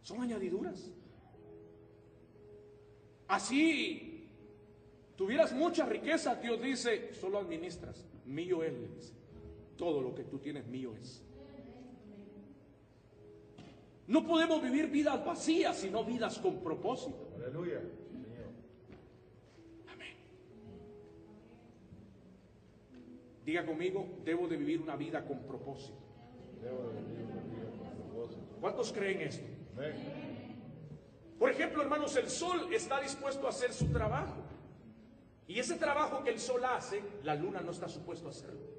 Son añadiduras. Así tuvieras mucha riqueza, Dios dice, solo administras. Mío es, Todo lo que tú tienes mío es. No podemos vivir vidas vacías, sino vidas con propósito. Aleluya. Amén. Diga conmigo, debo de vivir una vida con propósito. Debo de vivir una vida con propósito. ¿Cuántos creen esto? Por ejemplo, hermanos, el sol está dispuesto a hacer su trabajo. Y ese trabajo que el sol hace, la luna no está supuesto a hacerlo.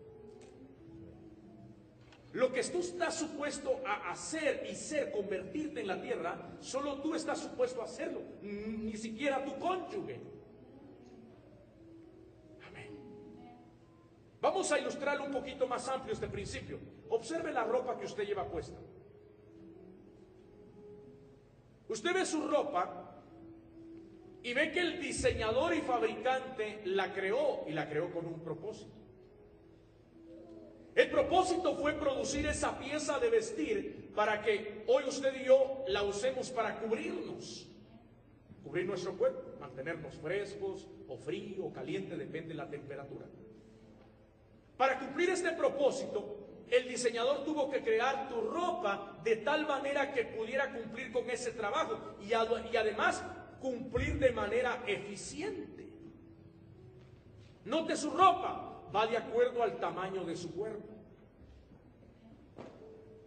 Lo que tú estás supuesto a hacer y ser, convertirte en la tierra, solo tú estás supuesto a hacerlo, ni siquiera tu cónyuge. Amén. Vamos a ilustrarlo un poquito más amplio este principio. Observe la ropa que usted lleva puesta. Usted ve su ropa y ve que el diseñador y fabricante la creó y la creó con un propósito. El propósito fue producir esa pieza de vestir para que hoy usted y yo la usemos para cubrirnos, cubrir nuestro cuerpo, mantenernos frescos o frío o caliente, depende de la temperatura. Para cumplir este propósito, el diseñador tuvo que crear tu ropa de tal manera que pudiera cumplir con ese trabajo y, además cumplir de manera eficiente. Note su ropa, va de acuerdo al tamaño de su cuerpo.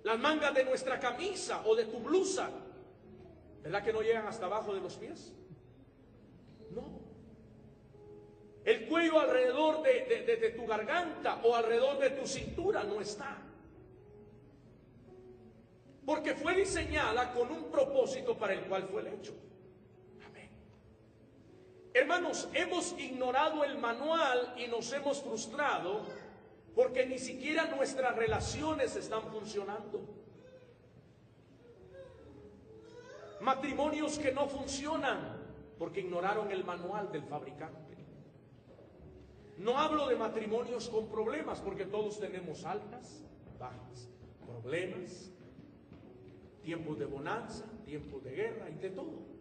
Las mangas de nuestra camisa o de tu blusa, ¿verdad que no llegan hasta abajo de los pies? No. El cuello alrededor de, tu garganta o alrededor de tu cintura no está. Porque fue diseñada con un propósito para el cual fue el hecho. Hermanos, hemos ignorado el manual y nos hemos frustrado porque ni siquiera nuestras relaciones están funcionando. Matrimonios que no funcionan porque ignoraron el manual del fabricante. No hablo de matrimonios con problemas, porque todos tenemos altas, bajas, problemas, tiempos de bonanza, tiempos de guerra y de todo.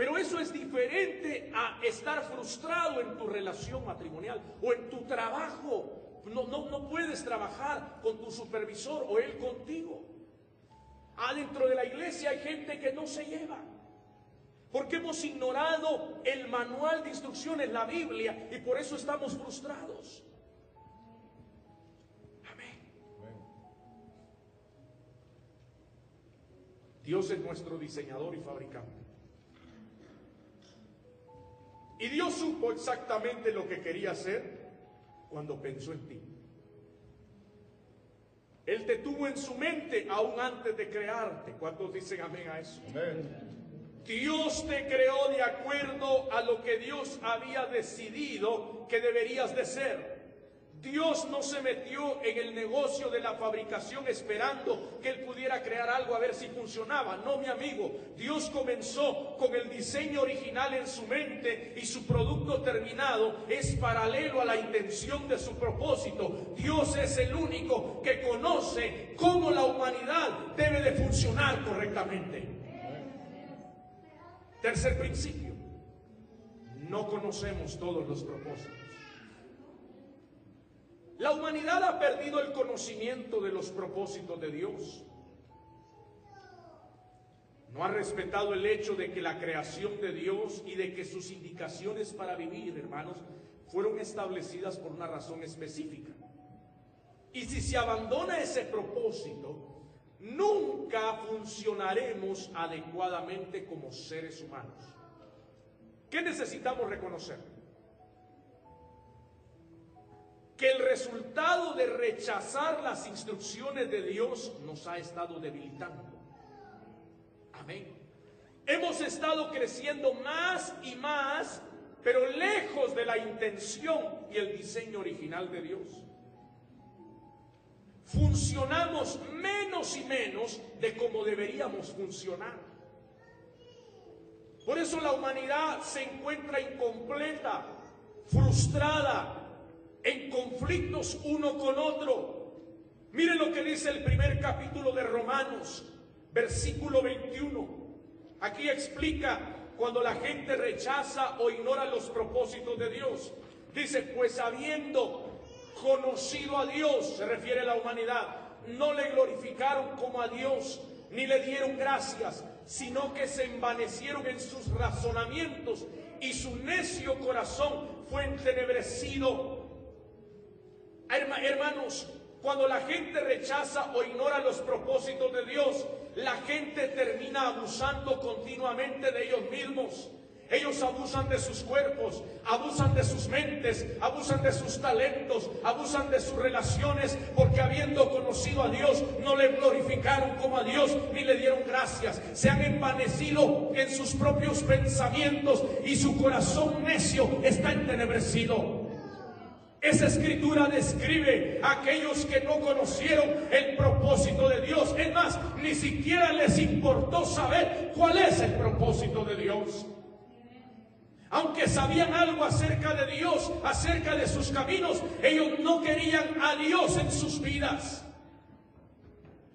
Pero eso es diferente a estar frustrado en tu relación matrimonial o en tu trabajo. No, no, no puedes trabajar con tu supervisor o él contigo. Adentro de la iglesia hay gente que no se lleva. Porque hemos ignorado el manual de instrucciones, la Biblia, y por eso estamos frustrados. Amén. Dios es nuestro diseñador y fabricante. Y Dios supo exactamente lo que quería hacer cuando pensó en ti. Él te tuvo en su mente aún antes de crearte. ¿Cuántos dicen amén a eso? Amén. Dios te creó de acuerdo a lo que Dios había decidido que deberías de ser. Dios no se metió en el negocio de la fabricación esperando que Él pudiera crear algo a ver si funcionaba. No, mi amigo, Dios comenzó con el diseño original en su mente y su producto terminado es paralelo a la intención de su propósito. Dios es el único que conoce cómo la humanidad debe de funcionar correctamente. Tercer principio, no conocemos todos los propósitos. La humanidad ha perdido el conocimiento de los propósitos de Dios. No ha respetado el hecho de que la creación de Dios y de que sus indicaciones para vivir, hermanos, fueron establecidas por una razón específica. Y si se abandona ese propósito, nunca funcionaremos adecuadamente como seres humanos. ¿Qué necesitamos reconocer? Que el resultado de rechazar las instrucciones de Dios nos ha estado debilitando. Amén. Hemos estado creciendo más y más, pero lejos de la intención y el diseño original de Dios. Funcionamos menos y menos de como deberíamos funcionar. Por eso la humanidad se encuentra incompleta, frustrada, en conflictos uno con otro. Mire lo que dice el primer capítulo de Romanos, versículo 21. Aquí explica cuando la gente rechaza o ignora los propósitos de Dios. Dice, pues habiendo conocido a Dios, se refiere a la humanidad, no le glorificaron como a Dios, ni le dieron gracias, sino que se envanecieron en sus razonamientos y su necio corazón fue entenebrecido Hermanos, cuando la gente rechaza o ignora los propósitos de Dios, la gente termina abusando continuamente de ellos mismos. Ellos abusan de sus cuerpos, abusan de sus mentes, abusan de sus talentos, abusan de sus relaciones, porque habiendo conocido a Dios, no le glorificaron como a Dios, ni le dieron gracias. Se han envanecido en sus propios pensamientos y su corazón necio está entenebrecido. Esa escritura describe a aquellos que no conocieron el propósito de Dios. Es más, ni siquiera les importó saber cuál es el propósito de Dios. Aunque sabían algo acerca de Dios, acerca de sus caminos, ellos no querían a Dios en sus vidas.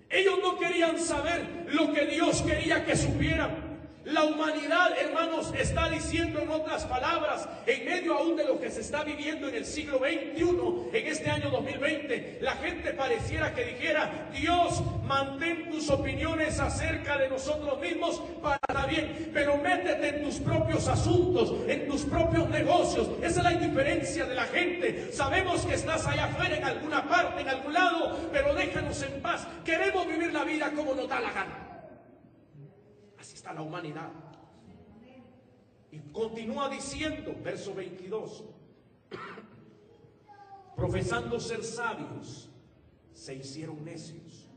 Ellos no querían saber lo que Dios quería que supieran. La humanidad, hermanos, está diciendo en otras palabras, en medio aún de lo que se está viviendo en el siglo XXI, en este año 2020, la gente pareciera que dijera, Dios, mantén tus opiniones acerca de nosotros mismos para bien, pero métete en tus propios asuntos, en tus propios negocios. Esa es la indiferencia de la gente. Sabemos que estás allá afuera en alguna parte, en algún lado, pero déjanos en paz. Queremos vivir la vida como nos da la gana la humanidad. Y continúa diciendo, verso 22, (coughs) profesando ser sabios, se hicieron necios.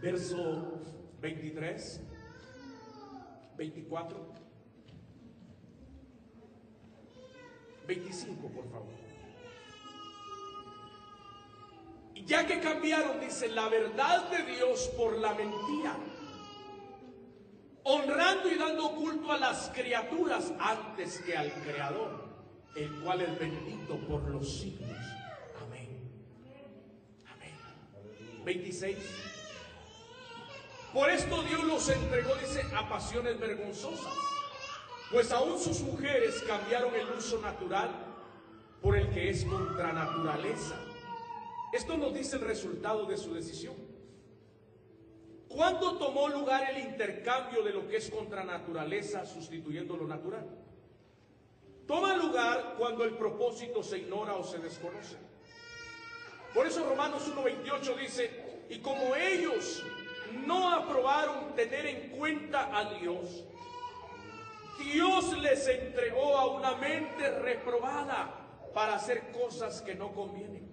Verso 23, 24, 25, por favor. Ya que cambiaron, dice, la verdad de Dios por la mentira, honrando y dando culto a las criaturas antes que al Creador, el cual es bendito por los siglos. Amén. Amén. 26. Por esto Dios los entregó, dice, a pasiones vergonzosas, pues aún sus mujeres cambiaron el uso natural por el que es contra naturaleza esto nos dice el resultado de su decisión. ¿Cuándo tomó lugar el intercambio de lo que es contra naturaleza sustituyendo lo natural? Toma lugar cuando el propósito se ignora o se desconoce. Por eso Romanos 1.28 dice, y como ellos no aprobaron tener en cuenta a Dios, Dios les entregó a una mente reprobada para hacer cosas que no convienen.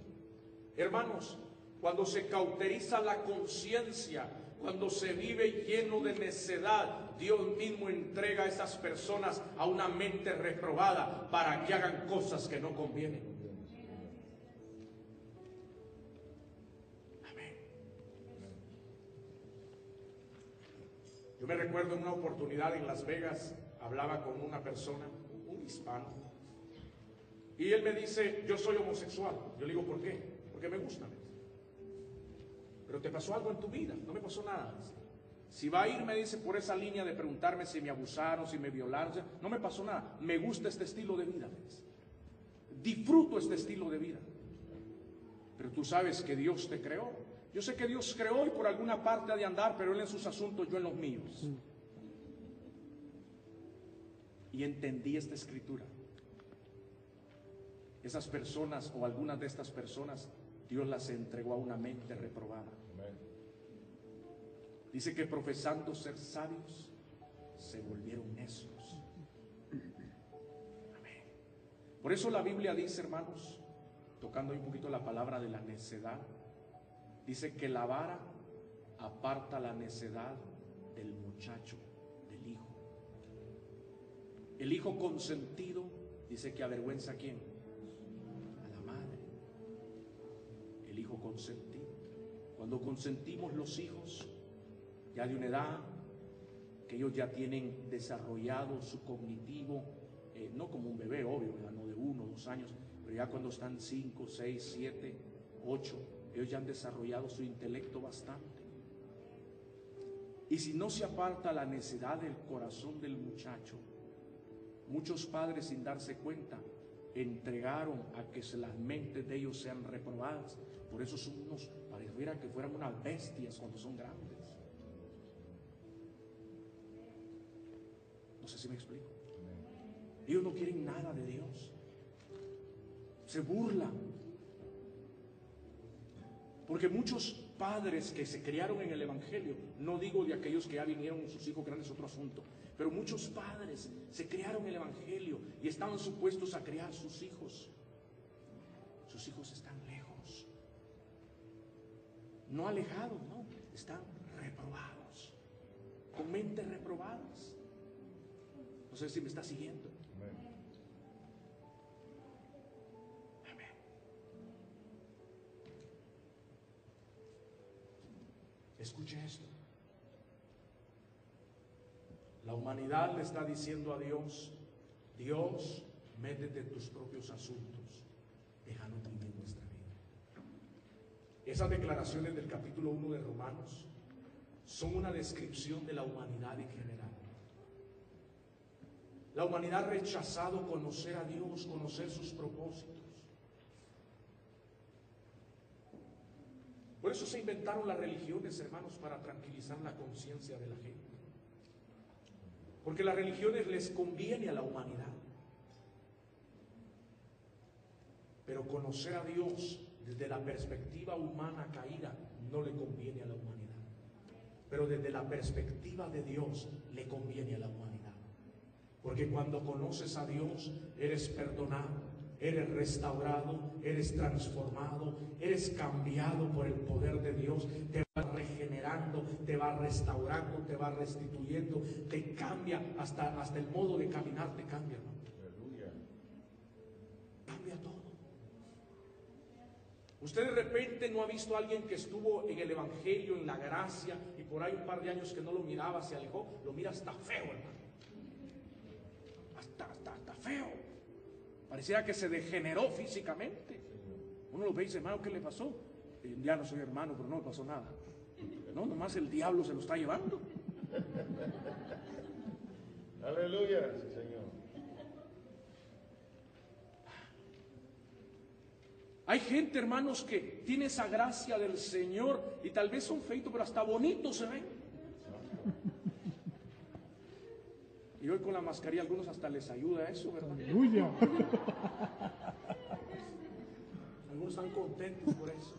Hermanos, cuando se cauteriza la conciencia, cuando se vive lleno de necedad, Dios mismo entrega a esas personas a una mente reprobada para que hagan cosas que no convienen. Amén. Yo me recuerdo en una oportunidad en Las Vegas, hablaba con una persona, un hispano, y él me dice, yo soy homosexual. Yo le digo, ¿por qué? Porque me gusta. Pero te pasó algo en tu vida, no me pasó nada. Si va a ir, me dice, por esa línea de preguntarme si me abusaron, si me violaron, no me pasó nada. Me gusta este estilo de vida. Disfruto este estilo de vida. Pero tú sabes que Dios te creó. Yo sé que Dios creó y por alguna parte ha de andar, pero Él en sus asuntos, yo en los míos. Y entendí esta escritura. Esas personas o algunas de estas personas Dios las entregó a una mente reprobada. Dice que profesando ser sabios, se volvieron necios. Amén. Por eso la Biblia dice, hermanos, tocando un poquito la palabra de la necedad, dice que la vara aparta la necedad del muchacho, del hijo. El hijo consentido dice que avergüenza a quién? Hijo consentido. Cuando consentimos los hijos, ya de una edad que ellos ya tienen desarrollado su cognitivo, eh, no como un bebé, obvio, no de uno, dos años, pero ya cuando están cinco, seis, siete, ocho, ellos ya han desarrollado su intelecto bastante. Y si no se aparta la necesidad del corazón del muchacho, muchos padres sin darse cuenta entregaron a que las mentes de ellos sean reprobadas por eso son unos, pareciera que fueran unas bestias cuando son grandes. No sé si me explico. Ellos no quieren nada de Dios. Se burlan. Porque muchos padres que se criaron en el Evangelio, no digo de aquellos que ya vinieron sus hijos grandes, otro asunto, pero muchos padres se criaron en el Evangelio y estaban supuestos a criar sus hijos. Sus hijos están no alejados, no, están reprobados, con mentes reprobadas. No sé si me está siguiendo. Amén. Escuche esto. La humanidad le está diciendo a Dios, Dios, métete en tus propios asuntos, esas declaraciones del capítulo 1 de Romanos son una descripción de la humanidad en general. La humanidad ha rechazado conocer a Dios, conocer sus propósitos. Por eso se inventaron las religiones, hermanos, para tranquilizar la conciencia de la gente. Porque las religiones les conviene a la humanidad. Pero conocer a Dios desde la perspectiva humana caída no le conviene a la humanidad. Pero desde la perspectiva de Dios le conviene a la humanidad. Porque cuando conoces a Dios, eres perdonado, eres restaurado, eres transformado, eres cambiado por el poder de Dios, te va regenerando, te va restaurando, te va restituyendo, te cambia hasta, hasta el modo de caminar, te cambia. Usted de repente no ha visto a alguien que estuvo en el Evangelio, en la gracia, y por ahí un par de años que no lo miraba, se alejó, lo mira hasta feo, hermano. Hasta, hasta, feo. Pareciera que se degeneró físicamente. Uno lo ve y dice, hermano, ¿qué le pasó? ya no soy hermano, pero no me pasó nada. No, nomás el diablo se lo está llevando. Aleluya. Hay gente, hermanos, que tiene esa gracia del Señor y tal vez son feitos, pero hasta bonitos se ven. Y hoy con la mascarilla algunos hasta les ayuda eso, ¿verdad? Aleluya. Algunos están contentos por eso.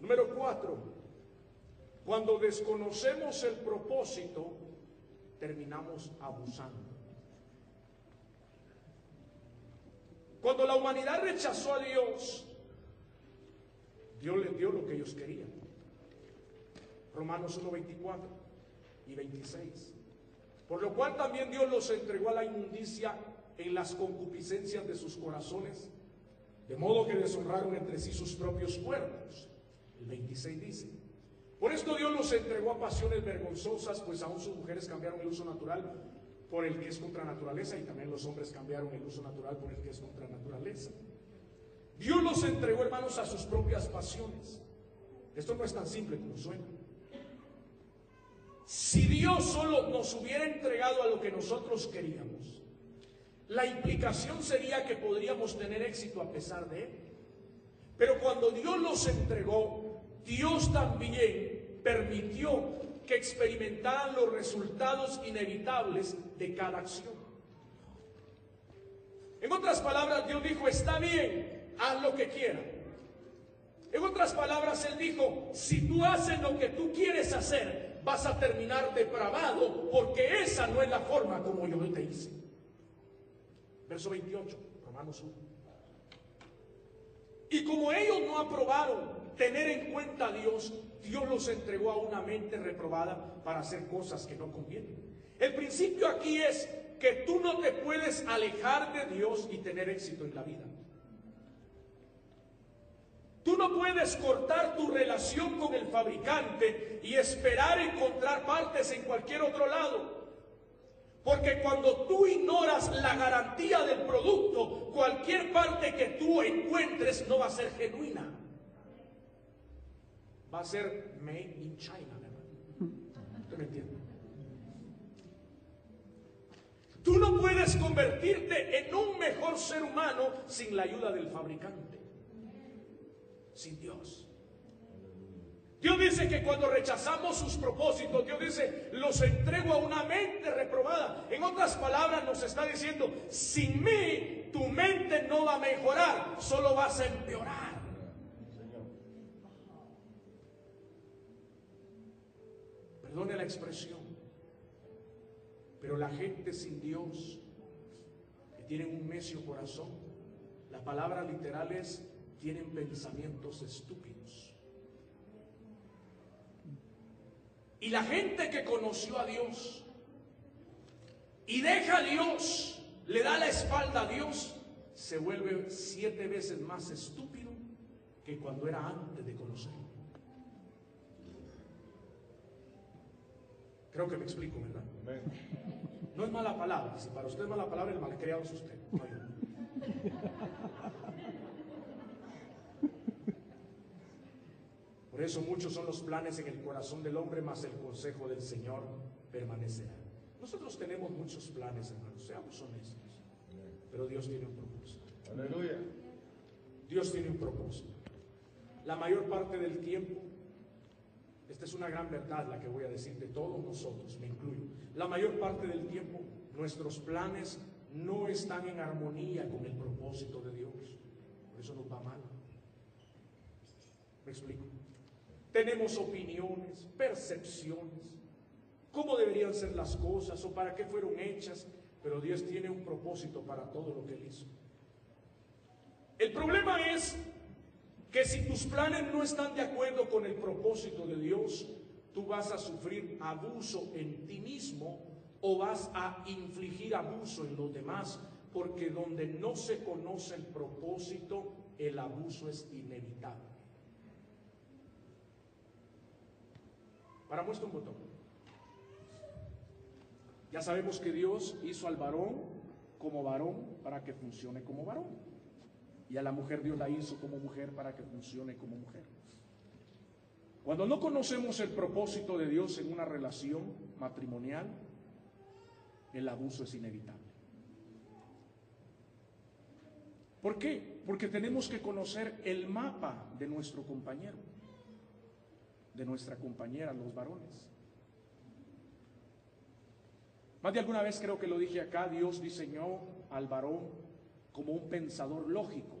Número cuatro, cuando desconocemos el propósito, terminamos abusando. Cuando la humanidad rechazó a Dios, Dios les dio lo que ellos querían. Romanos 1, 24 y 26. Por lo cual también Dios los entregó a la inmundicia en las concupiscencias de sus corazones, de modo que deshonraron entre sí sus propios cuerpos. El 26 dice, por esto Dios los entregó a pasiones vergonzosas, pues aún sus mujeres cambiaron el uso natural por el que es contra naturaleza y también los hombres cambiaron el uso natural por el que es contra naturaleza. Dios los entregó, hermanos, a sus propias pasiones. Esto no es tan simple como suena. Si Dios solo nos hubiera entregado a lo que nosotros queríamos, la implicación sería que podríamos tener éxito a pesar de Él. Pero cuando Dios los entregó, Dios también permitió que experimentaran los resultados inevitables cada acción. En otras palabras, Dios dijo, está bien, haz lo que quieras. En otras palabras, Él dijo, si tú haces lo que tú quieres hacer, vas a terminar depravado, porque esa no es la forma como yo te hice. Verso 28, Romanos 1. Y como ellos no aprobaron tener en cuenta a Dios, Dios los entregó a una mente reprobada para hacer cosas que no convienen. El principio aquí es que tú no te puedes alejar de Dios y tener éxito en la vida. Tú no puedes cortar tu relación con el fabricante y esperar encontrar partes en cualquier otro lado. Porque cuando tú ignoras la garantía del producto, cualquier parte que tú encuentres no va a ser genuina. Va a ser made in China, ¿Usted me entiende? Tú no puedes convertirte en un mejor ser humano sin la ayuda del fabricante sin Dios. Dios dice que cuando rechazamos sus propósitos, Dios dice, los entrego a una mente reprobada. En otras palabras, nos está diciendo, sin mí tu mente no va a mejorar, solo vas a empeorar. Perdone la expresión, pero la gente sin Dios, que tiene un necio corazón, la palabra literal es tienen pensamientos estúpidos. Y la gente que conoció a Dios y deja a Dios, le da la espalda a Dios, se vuelve siete veces más estúpido que cuando era antes de conocerlo. Creo que me explico, ¿verdad? No es mala palabra. Si para usted es mala palabra, el malcriado es usted. Por eso muchos son los planes en el corazón del hombre, más el consejo del Señor permanecerá. Nosotros tenemos muchos planes, hermanos, seamos honestos. Pero Dios tiene un propósito. Aleluya. Dios tiene un propósito. La mayor parte del tiempo, esta es una gran verdad la que voy a decir de todos nosotros, me incluyo. La mayor parte del tiempo nuestros planes no están en armonía con el propósito de Dios. Por eso nos va mal. ¿Me explico? Tenemos opiniones, percepciones, cómo deberían ser las cosas o para qué fueron hechas, pero Dios tiene un propósito para todo lo que Él hizo. El problema es que si tus planes no están de acuerdo con el propósito de Dios, tú vas a sufrir abuso en ti mismo o vas a infligir abuso en los demás, porque donde no se conoce el propósito, el abuso es inevitable. Para muestra un botón. Ya sabemos que Dios hizo al varón como varón para que funcione como varón. Y a la mujer Dios la hizo como mujer para que funcione como mujer. Cuando no conocemos el propósito de Dios en una relación matrimonial, el abuso es inevitable. ¿Por qué? Porque tenemos que conocer el mapa de nuestro compañero de nuestra compañera, los varones. Más de alguna vez creo que lo dije acá, Dios diseñó al varón como un pensador lógico.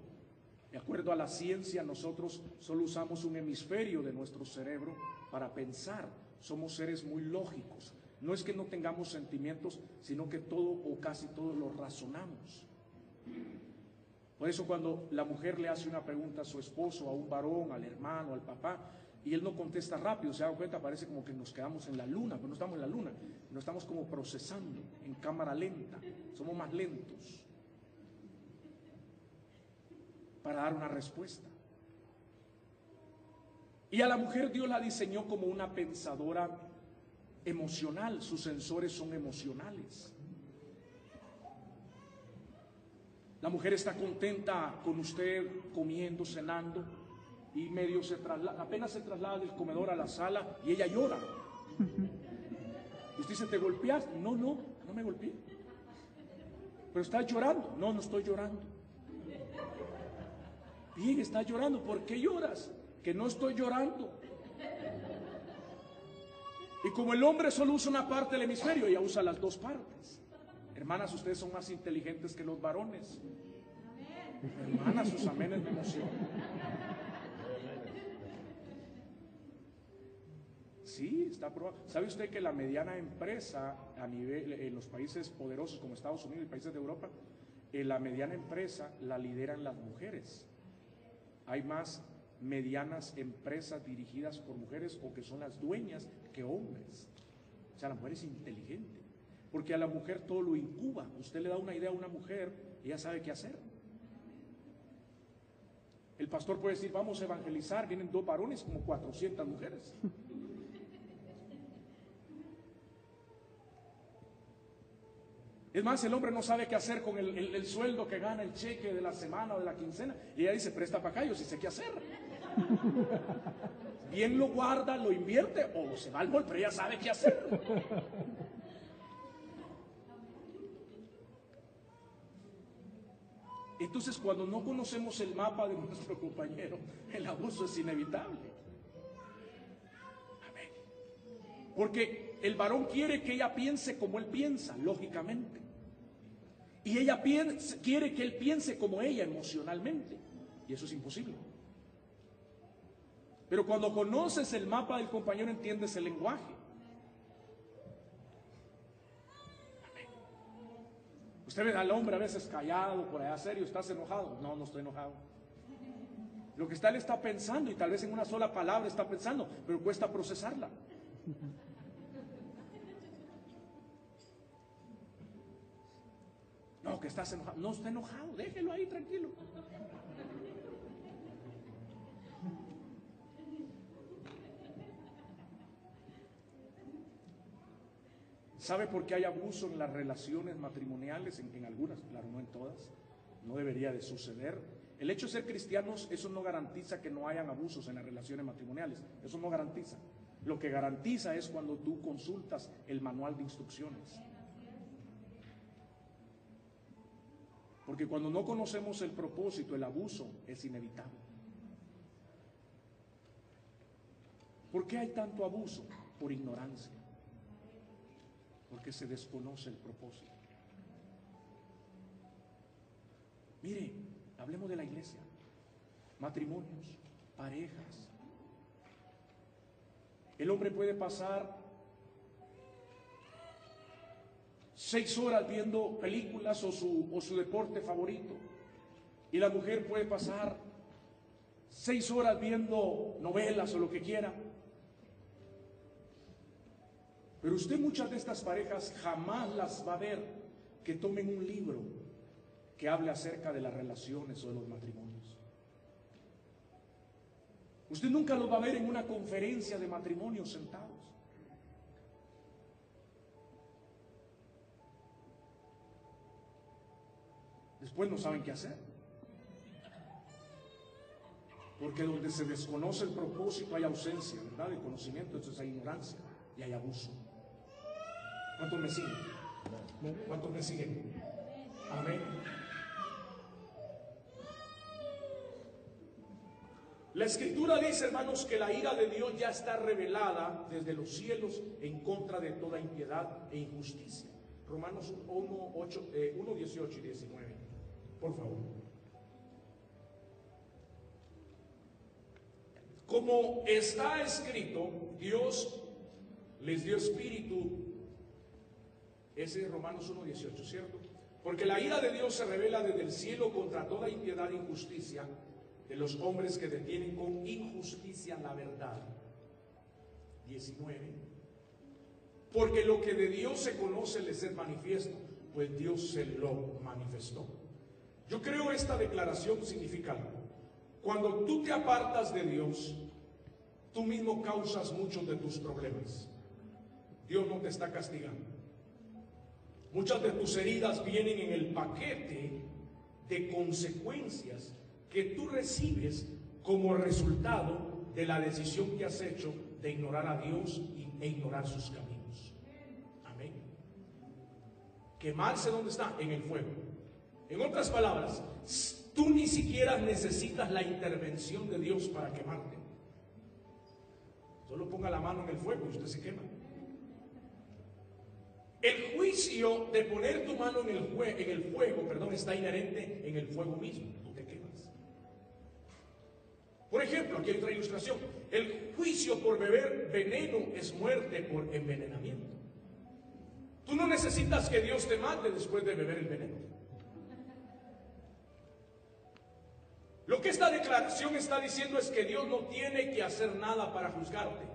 De acuerdo a la ciencia, nosotros solo usamos un hemisferio de nuestro cerebro para pensar. Somos seres muy lógicos. No es que no tengamos sentimientos, sino que todo o casi todo lo razonamos. Por eso cuando la mujer le hace una pregunta a su esposo, a un varón, al hermano, al papá, y él no contesta rápido, se da cuenta, parece como que nos quedamos en la luna, pero no estamos en la luna, no estamos como procesando en cámara lenta, somos más lentos para dar una respuesta. Y a la mujer Dios la diseñó como una pensadora emocional, sus sensores son emocionales. La mujer está contenta con usted comiendo, cenando, y medio se traslada, apenas se traslada del comedor a la sala y ella llora. Usted dice, ¿te golpeaste? No, no, no me golpeé. Pero está llorando. No, no estoy llorando. Bien, está llorando. ¿Por qué lloras? Que no estoy llorando. Y como el hombre solo usa una parte del hemisferio, ella usa las dos partes. Hermanas, ustedes son más inteligentes que los varones. Hermanas, sus amenes me emocionan. Sí, está probado. ¿Sabe usted que la mediana empresa a nivel en los países poderosos como Estados Unidos y países de Europa, eh, la mediana empresa la lideran las mujeres? Hay más medianas empresas dirigidas por mujeres o que son las dueñas que hombres. O sea, la mujer es inteligente, porque a la mujer todo lo incuba. Usted le da una idea a una mujer, ella sabe qué hacer. El pastor puede decir, vamos a evangelizar, vienen dos varones como 400 mujeres. Es más, el hombre no sabe qué hacer con el, sueldo que gana, el cheque de la semana o de la quincena. Y ella dice, presta para acá, yo sí sé qué hacer. (laughs) Bien lo guarda, lo invierte o se va al mall, pero ella sabe qué hacer. Entonces, cuando no conocemos el mapa de nuestro compañero, el abuso es inevitable. Amén. Porque el varón quiere que ella piense como él piensa, lógicamente. Y ella quiere que él piense como ella emocionalmente. Y eso es imposible. Pero cuando conoces el mapa del compañero entiendes el lenguaje. Usted ve al hombre a veces callado, por allá serio, ¿estás enojado? No, no estoy enojado. Lo que está él está pensando y tal vez en una sola palabra está pensando, pero cuesta procesarla. No, que estás enojado. No está enojado, déjelo ahí tranquilo. ¿Sabe por qué hay abuso en las relaciones matrimoniales? En, algunas, claro, no en todas. No debería de suceder. El hecho de ser cristianos, eso no garantiza que no hayan abusos en las relaciones matrimoniales. Eso no garantiza. Lo que garantiza es cuando tú consultas el manual de instrucciones. Porque cuando no conocemos el propósito, el abuso es inevitable. ¿Por qué hay tanto abuso? Por ignorancia. Porque se desconoce el propósito. Mire, hablemos de la iglesia. Matrimonios, parejas. El hombre puede pasar seis horas viendo películas o su, o su deporte favorito. Y la mujer puede pasar seis horas viendo novelas o lo que quiera. Pero usted muchas de estas parejas jamás las va a ver que tomen un libro que hable acerca de las relaciones o de los matrimonios. Usted nunca los va a ver en una conferencia de matrimonios sentados. Después no saben qué hacer. Porque donde se desconoce el propósito hay ausencia, ¿verdad? De conocimiento, entonces hay ignorancia y hay abuso. ¿Cuántos me siguen? ¿Cuántos me siguen? Amén. La escritura dice, hermanos, que la ira de Dios ya está revelada desde los cielos en contra de toda impiedad e injusticia. Romanos 1, 8, 1 18 y 19. Por favor. Como está escrito, Dios les dio espíritu. Ese es Romanos 1.18, ¿cierto? Porque la ira de Dios se revela desde el cielo contra toda impiedad e injusticia de los hombres que detienen con injusticia la verdad. 19. Porque lo que de Dios se conoce le es manifiesto, pues Dios se lo manifestó. Yo creo esta declaración significa. Cuando tú te apartas de Dios, tú mismo causas muchos de tus problemas. Dios no te está castigando. Muchas de tus heridas vienen en el paquete de consecuencias que tú recibes como resultado de la decisión que has hecho de ignorar a Dios e ignorar sus caminos. Amén. Quemarse dónde está? En el fuego. En otras palabras, tú ni siquiera necesitas la intervención de Dios para quemarte. Solo ponga la mano en el fuego y usted se quema. El juicio de poner tu mano en el, en el fuego, perdón, está inherente en el fuego mismo. Tú te quemas. Por ejemplo, aquí hay otra ilustración. El juicio por beber veneno es muerte por envenenamiento. Tú no necesitas que Dios te mate después de beber el veneno. Lo que esta declaración está diciendo es que Dios no tiene que hacer nada para juzgarte.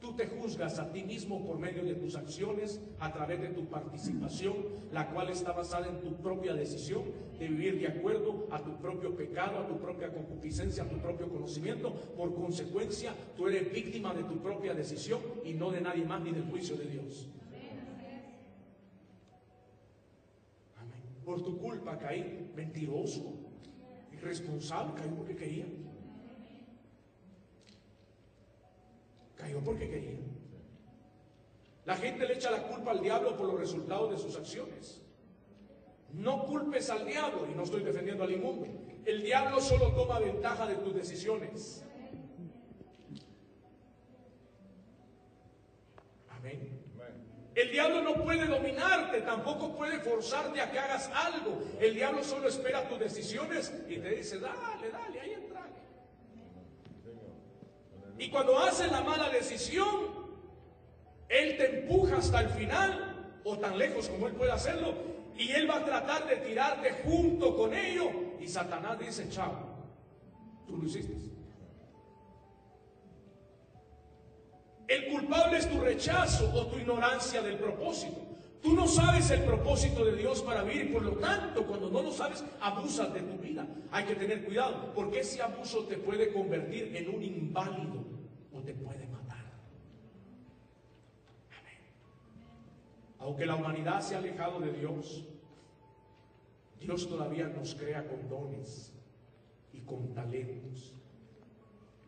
Tú te juzgas a ti mismo por medio de tus acciones, a través de tu participación, la cual está basada en tu propia decisión de vivir de acuerdo a tu propio pecado, a tu propia concupiscencia, a tu propio conocimiento. Por consecuencia, tú eres víctima de tu propia decisión y no de nadie más ni del juicio de Dios. Por tu culpa caí mentiroso, irresponsable, caí porque quería. Cayó porque quería. La gente le echa la culpa al diablo por los resultados de sus acciones. No culpes al diablo, y no estoy defendiendo al inmundo. El diablo solo toma ventaja de tus decisiones. Amén. El diablo no puede dominarte, tampoco puede forzarte a que hagas algo. El diablo solo espera tus decisiones y te dice, dale, dale, ahí entra. Y cuando haces la mala decisión, Él te empuja hasta el final o tan lejos como Él puede hacerlo. Y Él va a tratar de tirarte junto con ello. Y Satanás dice, chao, tú lo hiciste. El culpable es tu rechazo o tu ignorancia del propósito. Tú no sabes el propósito de Dios para vivir, por lo tanto, cuando no lo sabes, abusas de tu vida. Hay que tener cuidado, porque ese abuso te puede convertir en un inválido o te puede matar. Amén. Aunque la humanidad se ha alejado de Dios, Dios todavía nos crea con dones y con talentos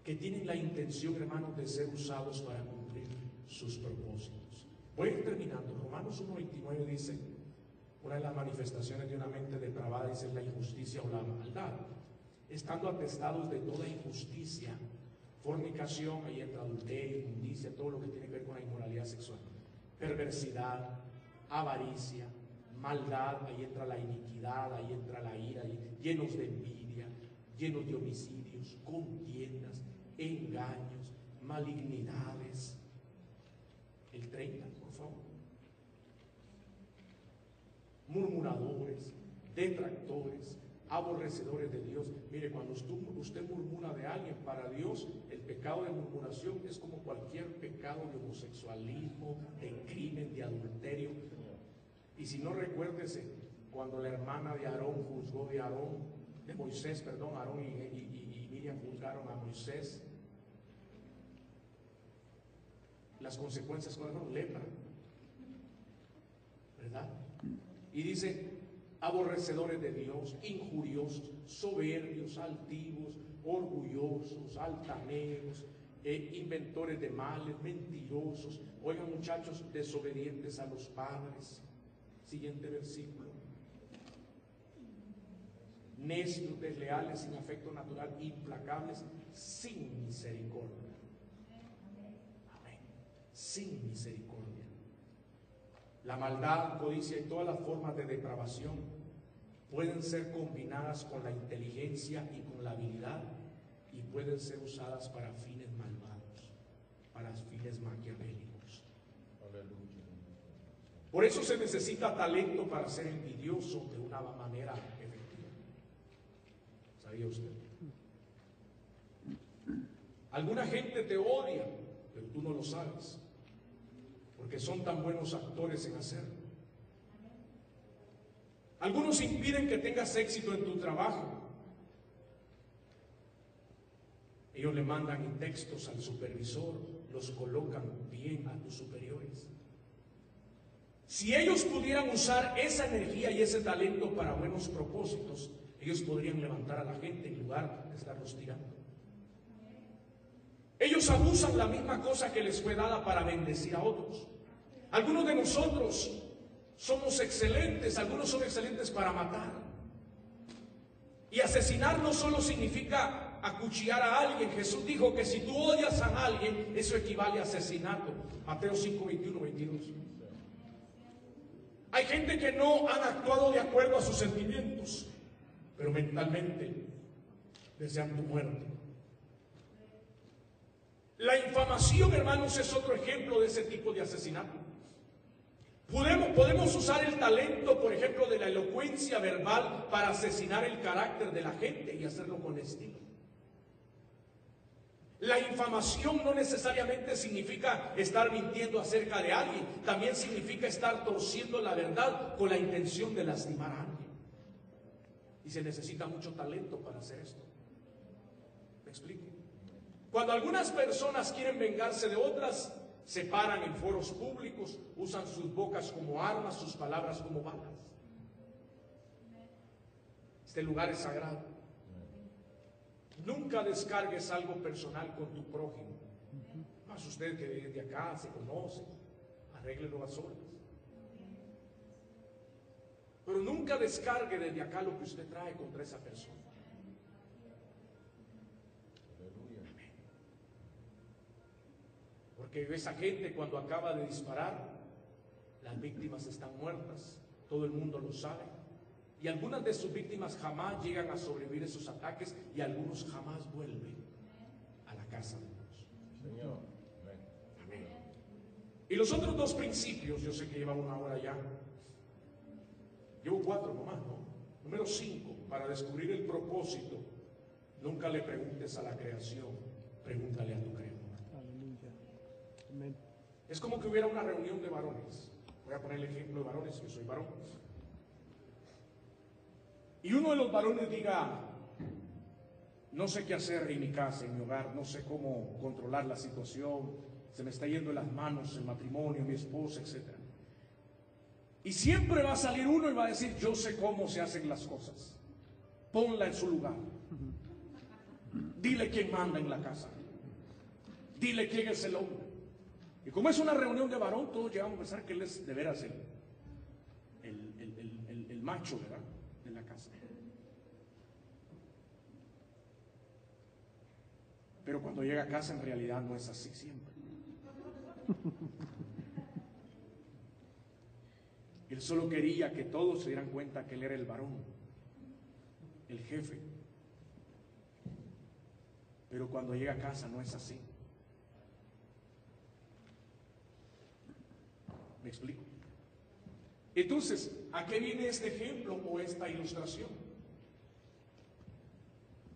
que tienen la intención, hermanos, de ser usados para cumplir sus propósitos. Voy a ir terminando. Romanos 1.29 dice, una de las manifestaciones de una mente depravada es la injusticia o la maldad. Estando atestados de toda injusticia, fornicación, entra adulterio, inmundicia, todo lo que tiene que ver con la inmoralidad sexual, perversidad, avaricia, maldad, ahí entra la iniquidad, ahí entra la ira, llenos de envidia, llenos de homicidios, contiendas, engaños, malignidades. El 30 murmuradores, detractores, aborrecedores de Dios. Mire, cuando usted, murmura de alguien, para Dios el pecado de murmuración es como cualquier pecado de homosexualismo, de crimen, de adulterio. Y si no recuérdese, cuando la hermana de Aarón juzgó de Aarón, de Moisés, perdón, Aarón y, y Miriam juzgaron a Moisés, las consecuencias fueron lepra, ¿verdad? Y dice, aborrecedores de Dios, injuriosos, soberbios, altivos, orgullosos, altaneros, eh, inventores de males, mentirosos. Oigan muchachos, desobedientes a los padres. Siguiente versículo. Necios, desleales, sin afecto natural, implacables, sin misericordia. Amén. Sin misericordia. La maldad, codicia y todas las formas de depravación pueden ser combinadas con la inteligencia y con la habilidad y pueden ser usadas para fines malvados, para fines maquiavélicos. Por eso se necesita talento para ser envidioso de una manera efectiva. ¿Sabía usted? Alguna gente te odia, pero tú no lo sabes, porque son tan buenos actores en hacerlo. Algunos impiden que tengas éxito en tu trabajo. Ellos le mandan textos al supervisor, los colocan bien a tus superiores. Si ellos pudieran usar esa energía y ese talento para buenos propósitos, ellos podrían levantar a la gente en lugar de estarlos tirando. Ellos abusan la misma cosa que les fue dada para bendecir a otros. Algunos de nosotros somos excelentes, algunos son excelentes para matar. Y asesinar no solo significa acuchillar a alguien. Jesús dijo que si tú odias a alguien, eso equivale a asesinato. Mateo 5, 21, 22. Hay gente que no han actuado de acuerdo a sus sentimientos, pero mentalmente desean tu muerte. La infamación, hermanos, es otro ejemplo de ese tipo de asesinato. Podemos, podemos, usar el talento, por ejemplo, de la elocuencia verbal para asesinar el carácter de la gente y hacerlo con estilo. La infamación no necesariamente significa estar mintiendo acerca de alguien, también significa estar torciendo la verdad con la intención de lastimar a alguien. Y se necesita mucho talento para hacer esto. ¿Me explico? Cuando algunas personas quieren vengarse de otras, se paran en foros públicos, usan sus bocas como armas, sus palabras como balas. Este lugar es sagrado. Nunca descargues algo personal con tu prójimo. Más usted que desde acá se conoce, arréglelo a solas. Pero nunca descargue desde acá lo que usted trae contra esa persona. Porque esa gente cuando acaba de disparar, las víctimas están muertas, todo el mundo lo sabe. Y algunas de sus víctimas jamás llegan a sobrevivir esos ataques y algunos jamás vuelven a la casa de Dios. Señor. Amén. Y los otros dos principios, yo sé que llevan una hora ya. Llevo cuatro nomás, ¿no? Número cinco, para descubrir el propósito, nunca le preguntes a la creación, pregúntale a tu creador. Amén. Es como que hubiera una reunión de varones. Voy a poner el ejemplo de varones, yo soy varón. Y uno de los varones diga, no sé qué hacer en mi casa, en mi hogar, no sé cómo controlar la situación, se me está yendo en las manos el matrimonio, mi esposa, etc. Y siempre va a salir uno y va a decir, yo sé cómo se hacen las cosas. Ponla en su lugar. Dile quién manda en la casa. Dile quién es el hombre. Y como es una reunión de varón, todos llegamos a pensar que él es de veras el, el, el- el- macho, ¿verdad? De la casa. Pero cuando llega a casa en realidad no es así siempre. Él solo quería que todos se dieran cuenta que él era el varón, el jefe. Pero cuando llega a casa no es así. ¿Me explico? Entonces, ¿a qué viene este ejemplo o esta ilustración?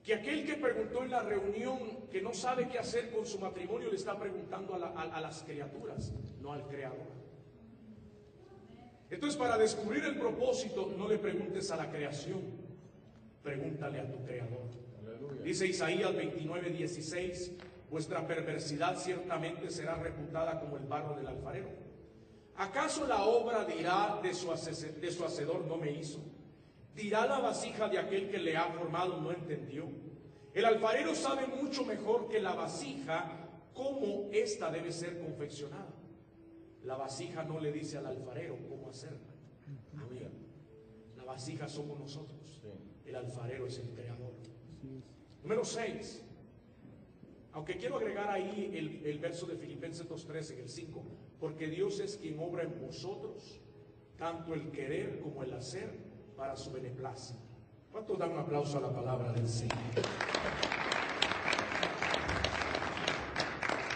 Que aquel que preguntó en la reunión que no sabe qué hacer con su matrimonio le está preguntando a, la- a- a las criaturas, no al creador. Entonces, para descubrir el propósito, no le preguntes a la creación, pregúntale a tu creador. Aleluya. Dice Isaías 29, 16, vuestra perversidad ciertamente será reputada como el barro del alfarero. ¿Acaso la obra dirá de su, de su hacedor no me hizo? ¿Dirá la vasija de aquel que le ha formado no entendió? El alfarero sabe mucho mejor que la vasija cómo ésta debe ser confeccionada. La vasija no le dice al alfarero cómo hacerla. Amén. La vasija somos nosotros. El alfarero es el creador. Número 6. Aunque quiero agregar ahí el, el verso de Filipenses 2.13 en el 5. Porque Dios es quien obra en vosotros, tanto el querer como el hacer, para su beneplácito. ¿Cuántos dan un aplauso a la palabra del Señor?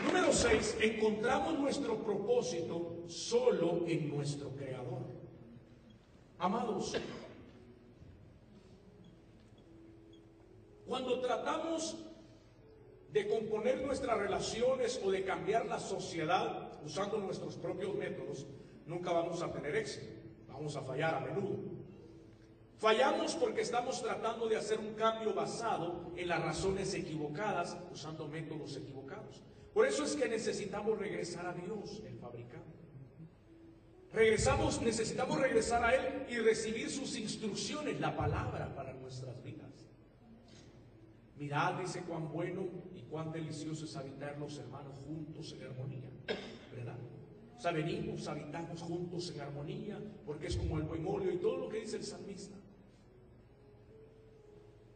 Número 6, encontramos nuestro propósito solo en nuestro Creador. Amados, cuando tratamos de componer nuestras relaciones o de cambiar la sociedad usando nuestros propios métodos, nunca vamos a tener éxito. Vamos a fallar a menudo. Fallamos porque estamos tratando de hacer un cambio basado en las razones equivocadas, usando métodos equivocados. Por eso es que necesitamos regresar a Dios, el fabricante. Regresamos, necesitamos regresar a Él y recibir sus instrucciones, la palabra para nuestras vidas. Mirad, dice cuán bueno y cuán delicioso es habitar los hermanos juntos en armonía, ¿verdad? O sea, venimos, habitamos juntos en armonía, porque es como el buen óleo y todo lo que dice el salmista.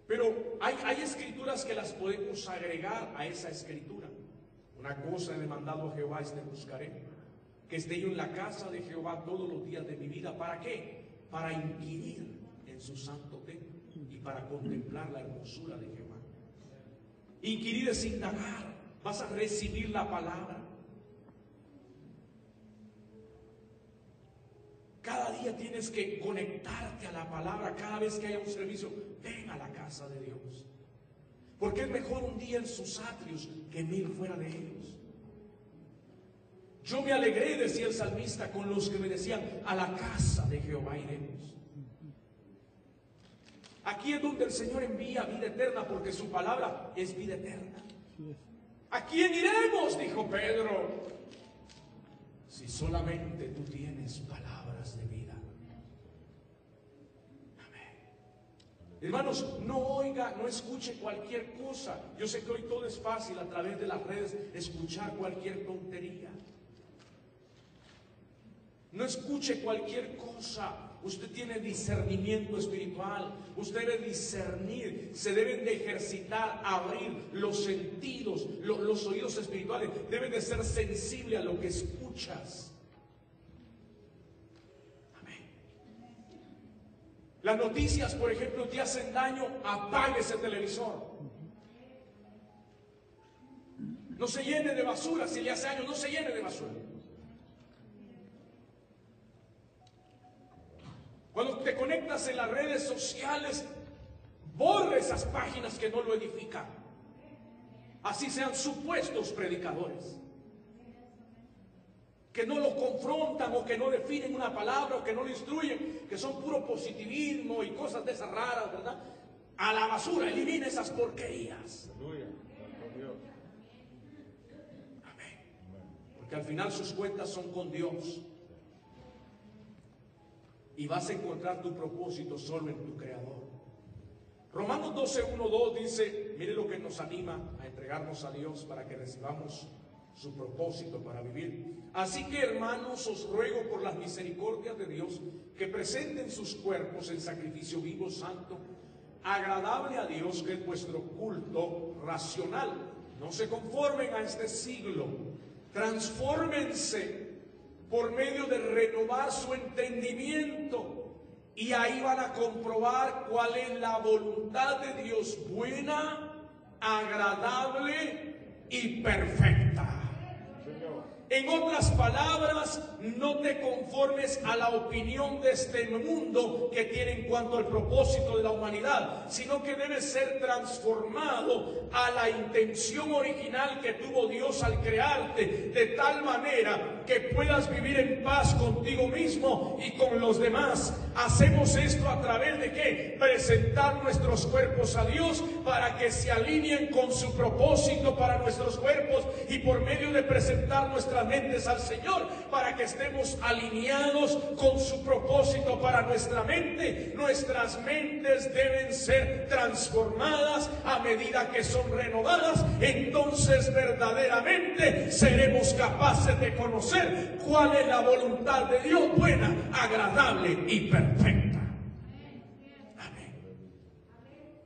Pero hay, escrituras que las podemos agregar a esa escritura. Una cosa he demandado a Jehová, este buscaré. Que esté yo en la casa de Jehová todos los días de mi vida. ¿Para qué? Para inquirir en su santo templo y para contemplar la hermosura de Jehová. Inquirir es indagar. Vas a recibir la palabra. Cada día tienes que conectarte a la palabra. Cada vez que haya un servicio, ven a la casa de Dios. Porque es mejor un día en sus atrios que mil fuera de ellos. Yo me alegré, decía el salmista, con los que me decían, a la casa de Jehová iremos. Aquí es donde el Señor envía vida eterna, porque su palabra es vida eterna. ¿A quién iremos? Dijo Pedro. Si solamente tú tienes palabras de vida. Amén. Hermanos, no oiga, no escuche cualquier cosa. Yo sé que hoy todo es fácil a través de las redes escuchar cualquier tontería. No escuche cualquier cosa. Usted tiene discernimiento espiritual. Usted debe discernir. Se deben de ejercitar, abrir los sentidos, lo- los oídos espirituales. Deben de ser sensible a lo que escuchas. Amén. Las noticias, por ejemplo, te hacen daño. Apague ese televisor. No se llene de basura. Si le hace daño, no se llene de basura. Cuando te conectas en las redes sociales, borra esas páginas que no lo edifican. Así sean supuestos predicadores. Que no lo confrontan o que no definen una palabra o que no lo instruyen, que son puro positivismo y cosas de esas raras, ¿verdad? A la basura, elimina esas porquerías. Amén. Porque al final sus cuentas son con Dios. Y vas a encontrar tu propósito solo en tu Creador. Romanos 12, 1, 2 dice, mire lo que nos anima a entregarnos a Dios para que recibamos su propósito para vivir. Así que hermanos, os ruego por las misericordias de Dios que presenten sus cuerpos en sacrificio vivo, santo, agradable a Dios, que es vuestro culto racional. No se conformen a este siglo, transfórmense por medio de renovar su entendimiento. Y ahí van a comprobar cuál es la voluntad de Dios buena, agradable y perfecta. En otras palabras, no te conformes a la opinión de este mundo que tiene en cuanto al propósito de la humanidad, sino que debes ser transformado a la intención original que tuvo Dios al crearte, de tal manera que puedas vivir en paz contigo mismo y con los demás. Hacemos esto a través de qué? Presentar nuestros cuerpos a Dios para que se alineen con su propósito para nuestros cuerpos y por medio de presentar nuestras mentes al Señor para que estemos alineados con su propósito para nuestra mente. Nuestras mentes deben ser transformadas a medida que son renovadas. Entonces verdaderamente seremos capaces de conocer cuál es la voluntad de Dios buena, agradable y perfecta. Amén.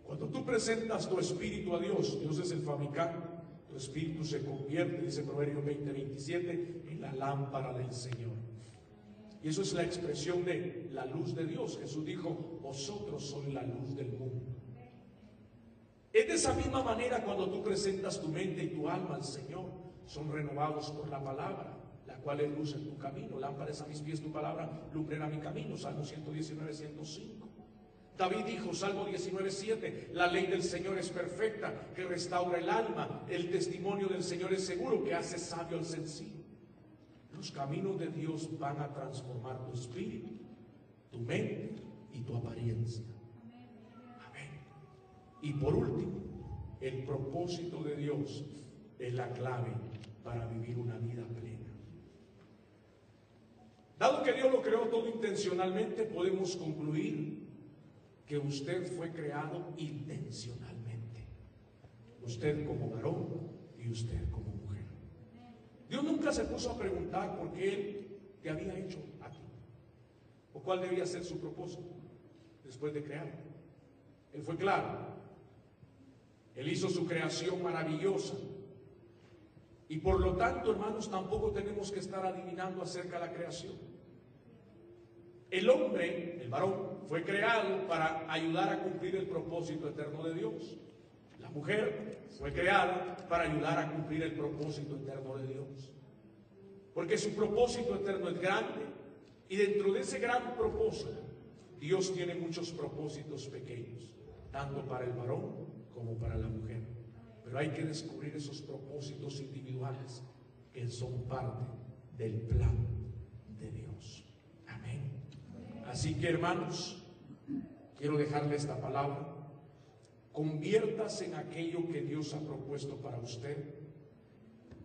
Cuando tú presentas tu espíritu a Dios, Dios es el fabricante, tu espíritu se convierte, dice Proverbios 20, 27, en la lámpara del Señor. Y eso es la expresión de la luz de Dios. Jesús dijo, vosotros sois la luz del mundo. Es de esa misma manera cuando tú presentas tu mente y tu alma al Señor. son renovados por la palabra, la cual es luz en tu camino. Lámparas a mis pies tu palabra, lumbrera mi camino. Salmo 119, 105. David dijo, Salmo 19, 7, la ley del Señor es perfecta, que restaura el alma. El testimonio del Señor es seguro, que hace sabio al sencillo. Los caminos de Dios van a transformar tu espíritu, tu mente y tu apariencia. Amén. Y por último, el propósito de Dios es la clave para vivir una vida plena. Dado que Dios lo creó todo intencionalmente, podemos concluir que usted fue creado intencionalmente. Usted como varón y usted como. Dios nunca se puso a preguntar por qué Él te había hecho a ti. O cuál debía ser su propósito después de crearlo. Él fue claro. Él hizo su creación maravillosa. Y por lo tanto, hermanos, tampoco tenemos que estar adivinando acerca de la creación. El hombre, el varón, fue creado para ayudar a cumplir el propósito eterno de Dios. La mujer fue creada para ayudar a cumplir el propósito eterno de Dios. Porque su propósito eterno es grande y dentro de ese gran propósito Dios tiene muchos propósitos pequeños, tanto para el varón como para la mujer. Pero hay que descubrir esos propósitos individuales que son parte del plan de Dios. Amén. Así que hermanos, quiero dejarle esta palabra. Conviértase en aquello que Dios ha propuesto para usted.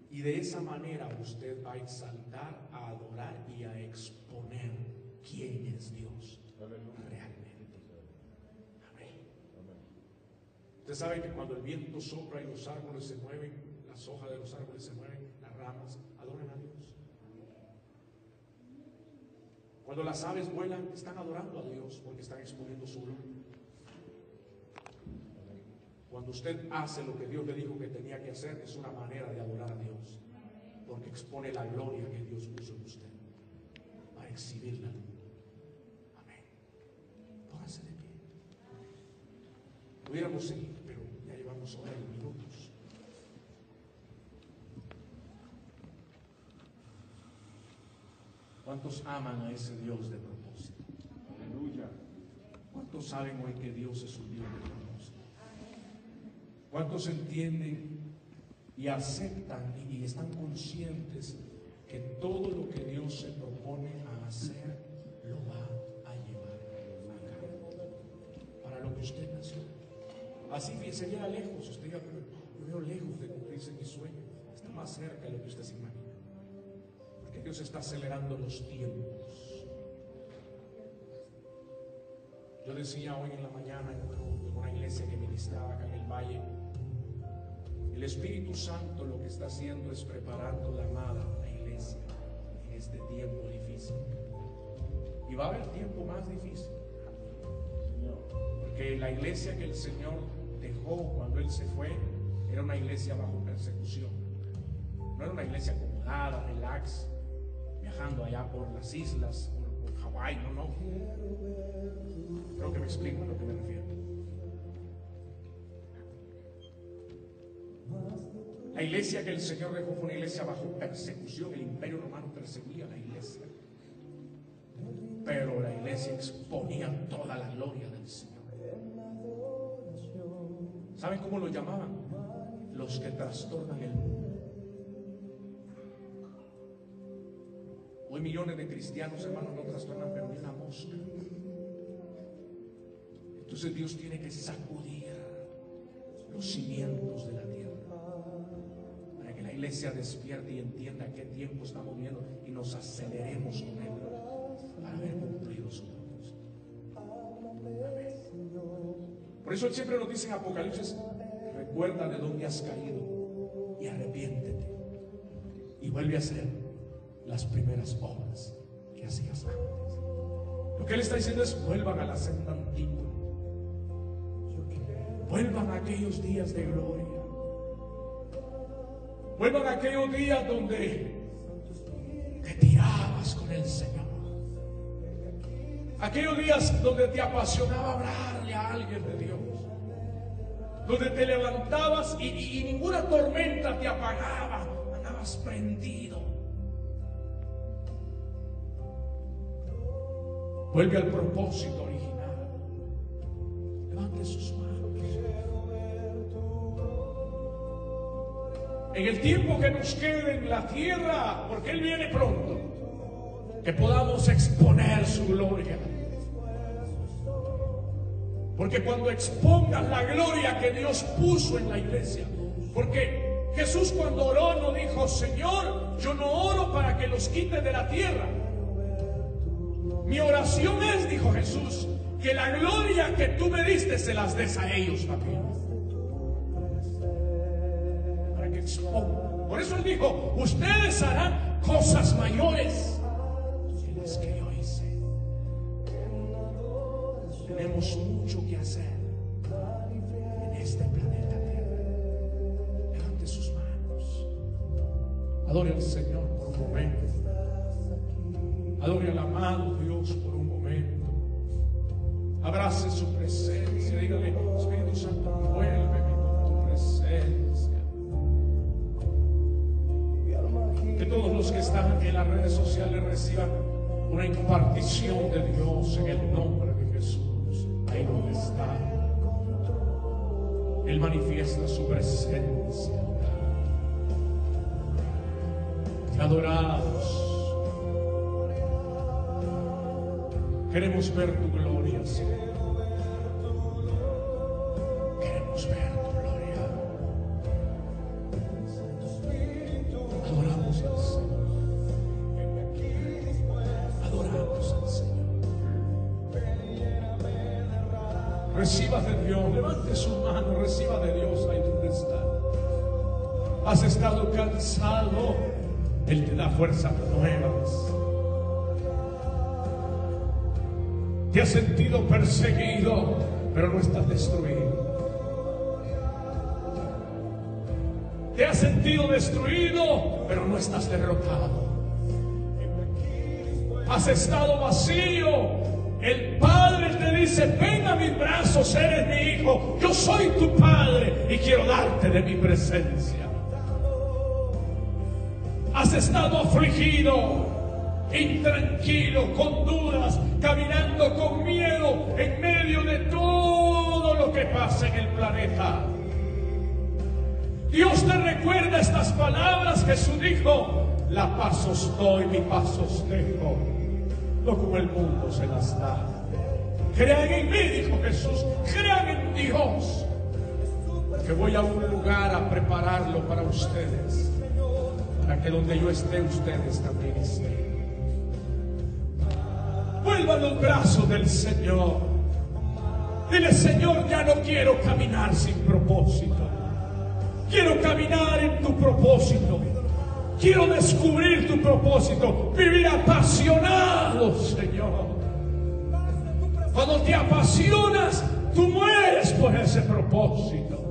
Y de esa manera usted va a exaltar, a adorar y a exponer quién es Dios realmente. Amén. Usted sabe que cuando el viento sopla y los árboles se mueven, las hojas de los árboles se mueven, las ramas, adoran a Dios. Cuando las aves vuelan, están adorando a Dios porque están exponiendo su gloria. Cuando usted hace lo que Dios le dijo que tenía que hacer, es una manera de adorar a Dios, porque expone la gloria que Dios puso en usted, para exhibirla. Amén. Póngase de pie. Pudiéramos seguir, pero ya llevamos hora y minutos. ¿Cuántos aman a ese Dios de propósito? Aleluya. ¿Cuántos saben hoy que Dios es un Dios de propósito? ¿Cuántos entienden y aceptan y están conscientes que todo lo que Dios se propone a hacer lo va a llevar a cabo? Para lo que usted nació. Así se llega lejos, usted diga, yo veo lejos de cumplirse mi sueño. Está más cerca de lo que usted se imagina. Porque Dios está acelerando los tiempos. Yo decía hoy en la mañana en una iglesia que ministraba acá en el valle, el Espíritu Santo lo que está haciendo es preparando la amada, la iglesia, en este tiempo difícil. Y va a haber tiempo más difícil. Porque la iglesia que el Señor dejó cuando Él se fue era una iglesia bajo persecución. No era una iglesia acomodada, relax, viajando allá por las islas, por, por Hawái, no, no. Creo que me explico a lo que me refiero. La iglesia que el Señor dejó fue una iglesia bajo persecución. El imperio romano perseguía a la iglesia. Pero la iglesia exponía toda la gloria del Señor. ¿Saben cómo lo llamaban? Los que trastornan el mundo. Hoy millones de cristianos, hermanos, no trastornan, pero ni una mosca. Entonces Dios tiene que sacudir los cimientos de la tierra para que la iglesia despierte y entienda qué tiempo estamos viendo y nos aceleremos con Él para haber cumplido su propósito. Amén. Por eso Él siempre nos dice en Apocalipsis, recuerda de dónde has caído y arrepiéntete y vuelve a hacer las primeras obras que hacías antes. Lo que Él está diciendo es, vuelvan a la senda antigua. Vuelvan a aquellos días de gloria. Vuelvan a aquellos días donde te tirabas con el Señor. Aquellos días donde te apasionaba hablarle a alguien de Dios. Donde te levantabas y, ninguna tormenta te apagaba. Andabas prendido. Vuelve al propósito original. Levante sus manos. En el tiempo que nos quede en la tierra, porque Él viene pronto, que podamos exponer su gloria. Porque cuando expongas la gloria que Dios puso en la iglesia, porque Jesús cuando oró no dijo, Señor, yo no oro para que los quite de la tierra. Mi oración es, dijo Jesús, que la gloria que tú me diste se las des a ellos también. Por eso él dijo, ustedes harán cosas mayores que las que yo hice. Tenemos mucho que hacer en este planeta Tierra. Levante sus manos. Adore al Señor por un momento. Adore al amado Dios por un momento. Abrace su presencia. Dígale, Espíritu Santo, envuélveme con tu presencia. Que están en las redes sociales reciban una impartición de Dios en el nombre de Jesús. Ahí donde está. Él manifiesta su presencia. Te adoramos. Queremos ver tu gloria, Señor. Has estado cansado, Él te da fuerzas nuevas. Te has sentido perseguido, pero no estás destruido. Te has sentido destruido, pero no estás derrotado. Has estado vacío. El Padre te dice, ven a mis brazos, eres mi hijo. Yo soy tu Padre y quiero darte de mi presencia. Estado afligido, intranquilo, con dudas, caminando con miedo en medio de todo lo que pasa en el planeta. Dios te recuerda estas palabras. Jesús dijo, la paz os doy, mi paz os dejo. No como el mundo se las da. Crean en mí, dijo Jesús. Crean en Dios. Que voy a un lugar a prepararlo para ustedes. Para que donde yo esté, ustedes también estén. Vuelva a los brazos del Señor. Dile, Señor, ya no quiero caminar sin propósito. Quiero caminar en tu propósito. Quiero descubrir tu propósito. Vivir apasionado, Señor. Cuando te apasionas, tú mueres por ese propósito.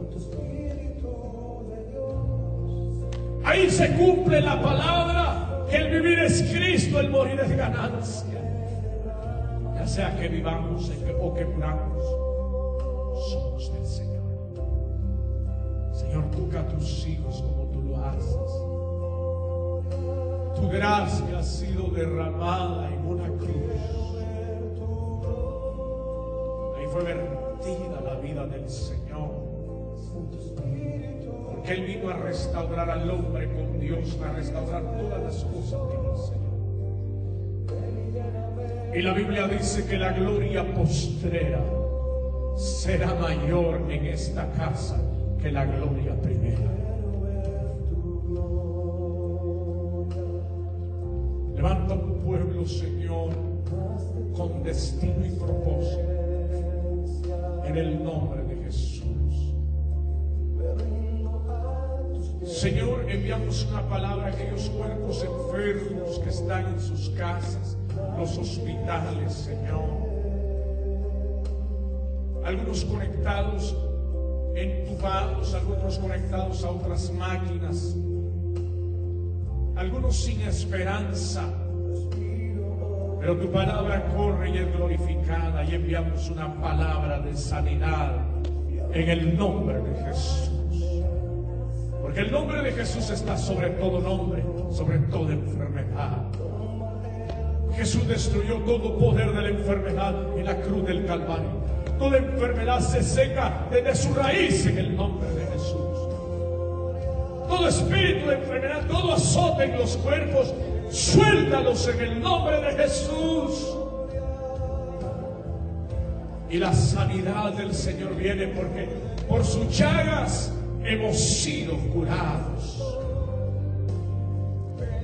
Ahí se cumple la palabra que el vivir es Cristo, el morir es ganancia. Ya sea que vivamos o que muramos, somos del Señor. Señor, toca a tus hijos como tú lo haces. Tu gracia ha sido derramada en una cruz. Ahí fue vertida la vida del Señor. Porque Él vino a restaurar al hombre con Dios, a restaurar todas las cosas Señor. Y la Biblia dice que la gloria postrera será mayor en esta casa que la gloria primera. Levanta un pueblo, Señor, con destino y propósito. En el nombre Señor, enviamos una palabra a aquellos cuerpos enfermos que están en sus casas, los hospitales, Señor. Algunos conectados entubados, algunos conectados a otras máquinas, algunos sin esperanza. Pero tu palabra corre y es glorificada y enviamos una palabra de sanidad en el nombre de Jesús. El nombre de Jesús está sobre todo nombre, sobre toda enfermedad. Jesús destruyó todo poder de la enfermedad en la cruz del Calvario. Toda enfermedad se seca desde su raíz en el nombre de Jesús. Todo espíritu de enfermedad, todo azote en los cuerpos, suéltalos en el nombre de Jesús. Y la sanidad del Señor viene porque por sus llagas hemos sido curados.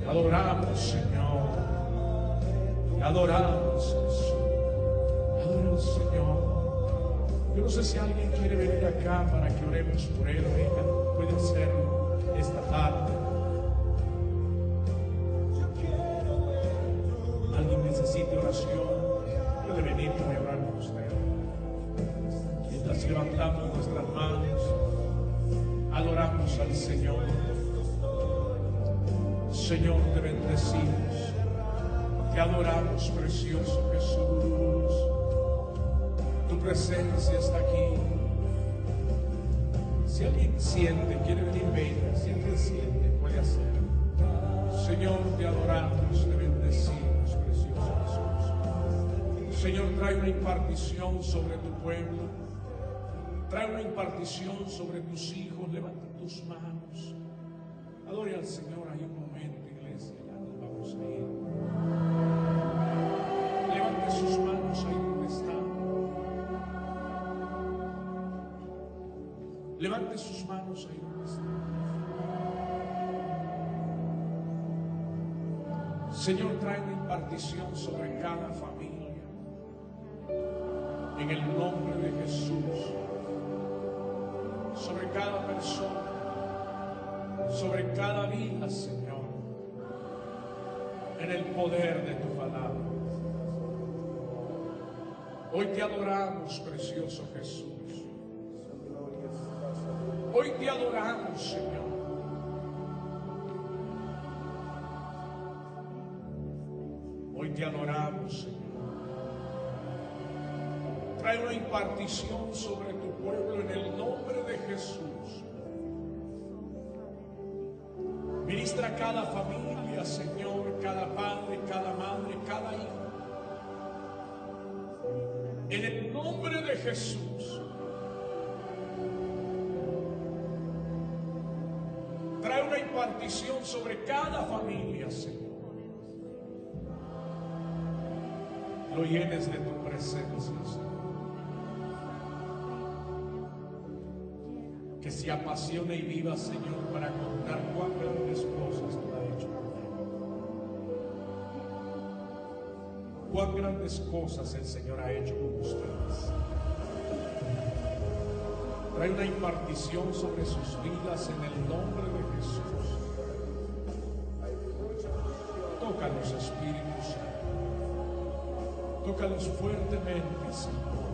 Adoramos, Señor. Adoramos, Jesús. Adoramos, Señor. Yo no sé si alguien quiere venir acá para que oremos por él o ella. Puede hacerlo esta tarde. Alguien necesita oración. Puede venir para orar con usted. Mientras levantamos nuestras manos, adoramos al Señor. Señor, te bendecimos. Te adoramos, precioso Jesús. Tu presencia está aquí. Si alguien siente, quiere venir, venga. Si alguien siente, puede hacer. Señor, te adoramos, te bendecimos, precioso Jesús. Señor, trae una impartición sobre tu pueblo. Trae una impartición sobre tus hijos. Levanta tus manos. Adore al Señor ahí un momento, iglesia. Ya nos vamos a ir. Levante sus manos ahí donde están. Levante sus manos ahí donde están. Señor, trae una impartición sobre cada familia. En el nombre de Jesús. Sobre cada persona. Sobre cada vida, Señor. En el poder de tu palabra. Hoy te adoramos, precioso Jesús. Hoy te adoramos, Señor. Hoy te adoramos, Señor. Trae una impartición sobre pueblo en el nombre de Jesús. Ministra cada familia, Señor, cada padre, cada madre, cada hijo. En el nombre de Jesús. Trae una impartición sobre cada familia, Señor. Lo llenes de tu presencia, Señor. Que se apasione y viva, Señor, para contar cuán grandes cosas tú has hecho. Cuán grandes cosas el Señor ha hecho con ustedes. Trae una impartición sobre sus vidas en el nombre de Jesús. Tócalos, Espíritu Santo. Tócalos fuertemente, Señor.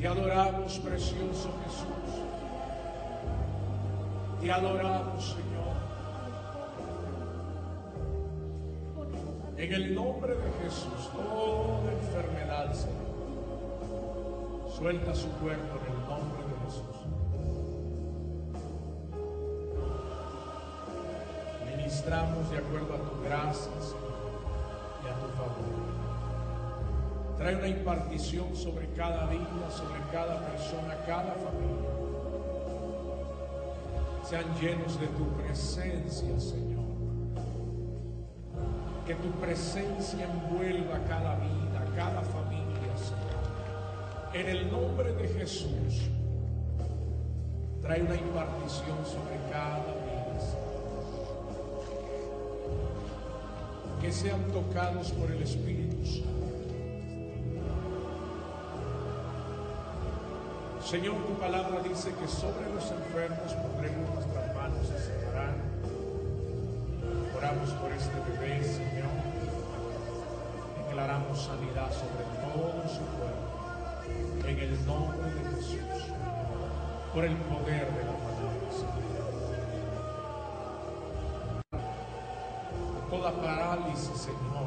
Te adoramos, precioso Jesús. Te adoramos, Señor. En el nombre de Jesús, toda enfermedad, Señor. Suelta su cuerpo en el nombre de Jesús. Ministramos de acuerdo a tu gracia, Señor, y a tu favor. Trae una impartición sobre cada vida, sobre cada persona, cada familia. Sean llenos de tu presencia, Señor. Que tu presencia envuelva cada vida, cada familia, Señor. En el nombre de Jesús, trae una impartición sobre cada vida, Señor. Que sean tocados por el Espíritu Santo. Señor, tu palabra dice que sobre los enfermos pondremos nuestras manos y sanarán. Oramos por este bebé, Señor. Declaramos sanidad sobre todo su cuerpo. En el nombre de Jesús. Por el poder de la palabra, Señor. Toda parálisis, Señor,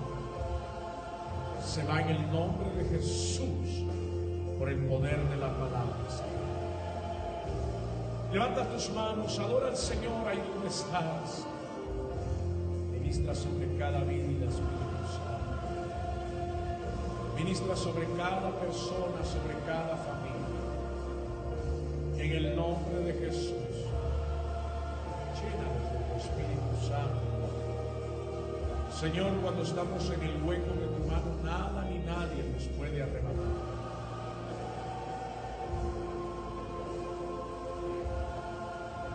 se va en el nombre de Jesús por el poder de la palabra. Levanta tus manos, adora al Señor ahí donde estás. Ministra sobre cada vida, Espíritu Santo. Ministra sobre cada persona, sobre cada familia. En el nombre de Jesús. Llénanos de tu Espíritu Santo. Señor, cuando estamos en el hueco de tu mano, nada ni nadie nos puede arrebatar.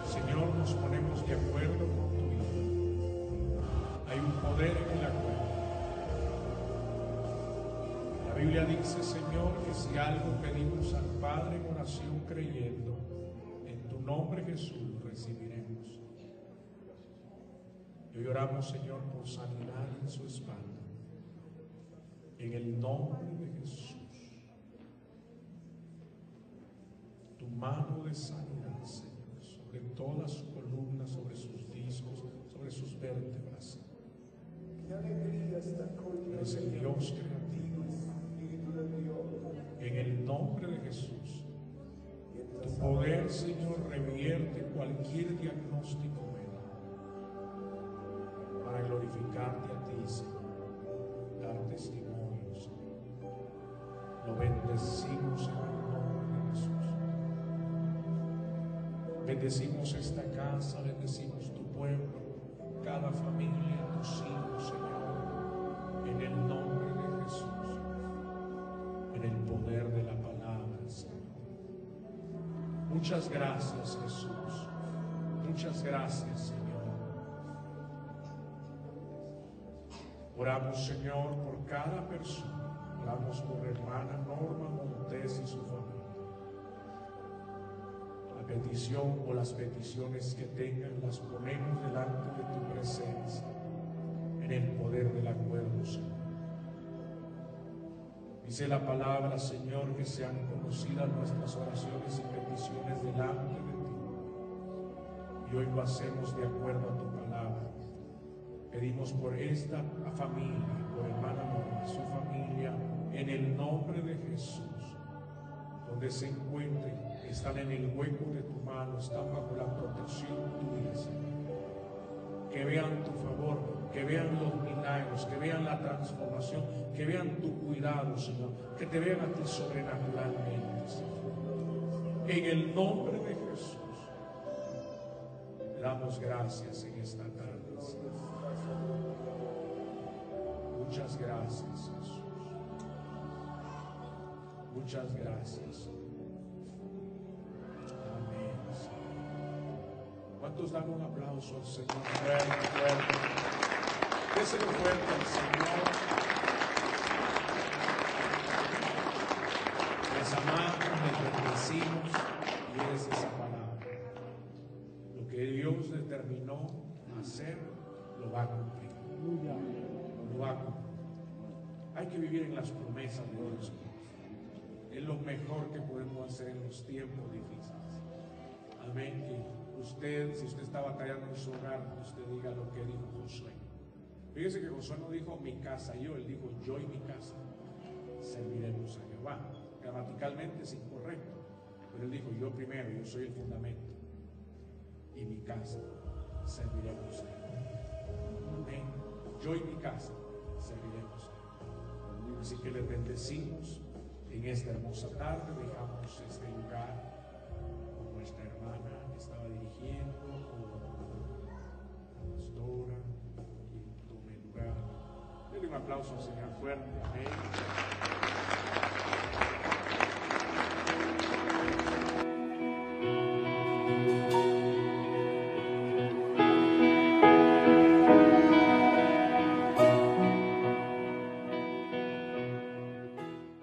Señor, nos ponemos de acuerdo con tu Hijo. Hay un poder en el acuerdo. La Biblia dice, Señor, que si algo pedimos al Padre en oración creyendo, en tu nombre Jesús recibiremos. Hoy oramos, Señor, por sanidad en su espalda. En el nombre de Jesús. Tu mano de sanidad, Señor, sobre toda su columna, sobre sus discos, sobre sus vértebras. Eres el Dios creativo. En el nombre de Jesús. Tu poder, Señor, revierte cualquier diagnóstico médico para glorificarte a ti, Señor. Dar testimonio, Señor. Lo bendecimos en el nombre Bendecimos esta casa, bendecimos tu pueblo, cada familia, tus hijos, Señor, en el nombre de Jesús, en el poder de la palabra, Señor. Muchas gracias, Jesús. Muchas gracias, Señor. Oramos, Señor, por cada persona. Oramos por hermana Norma Montes y su familia petición o las peticiones que tengan las ponemos delante de tu presencia en el poder del acuerdo, Señor. Dice la palabra, Señor, que sean conocidas nuestras oraciones y peticiones delante de ti. Y hoy lo hacemos de acuerdo a tu palabra. Pedimos por esta familia, por hermana su familia, en el nombre de Jesús donde se encuentren, están en el hueco de tu mano, están bajo la protección tuya, Señor. Que vean tu favor, que vean los milagros, que vean la transformación, que vean tu cuidado, Señor, que te vean a ti sobrenaturalmente, Señor. En el nombre de Jesús, damos gracias en esta tarde, Señor. Muchas gracias, Jesús. Muchas gracias. Amén. ¿Cuántos dan un aplauso al Señor? Fuerte, fuerte. Déselo fuerte al Señor. Les amamos, les bendecimos y es esa palabra. Lo que Dios determinó hacer, lo va a cumplir. Lo va a cumplir. Hay que vivir en las promesas de Dios es lo mejor que podemos hacer en los tiempos difíciles. Amén. Que usted, si usted está batallando en su hogar, usted diga lo que dijo Josué. Fíjese que Josué no dijo mi casa yo, él dijo yo y mi casa serviremos a Jehová. Gramaticalmente es incorrecto, pero él dijo yo primero, yo soy el fundamento y mi casa serviremos a Jehová. Amén. Yo y mi casa serviremos a Jehová. Así que les bendecimos en esta hermosa tarde dejamos este lugar con nuestra hermana que estaba dirigiendo, con la pastora, quien tome lugar. Denle un aplauso al Señor fuerte. Amén.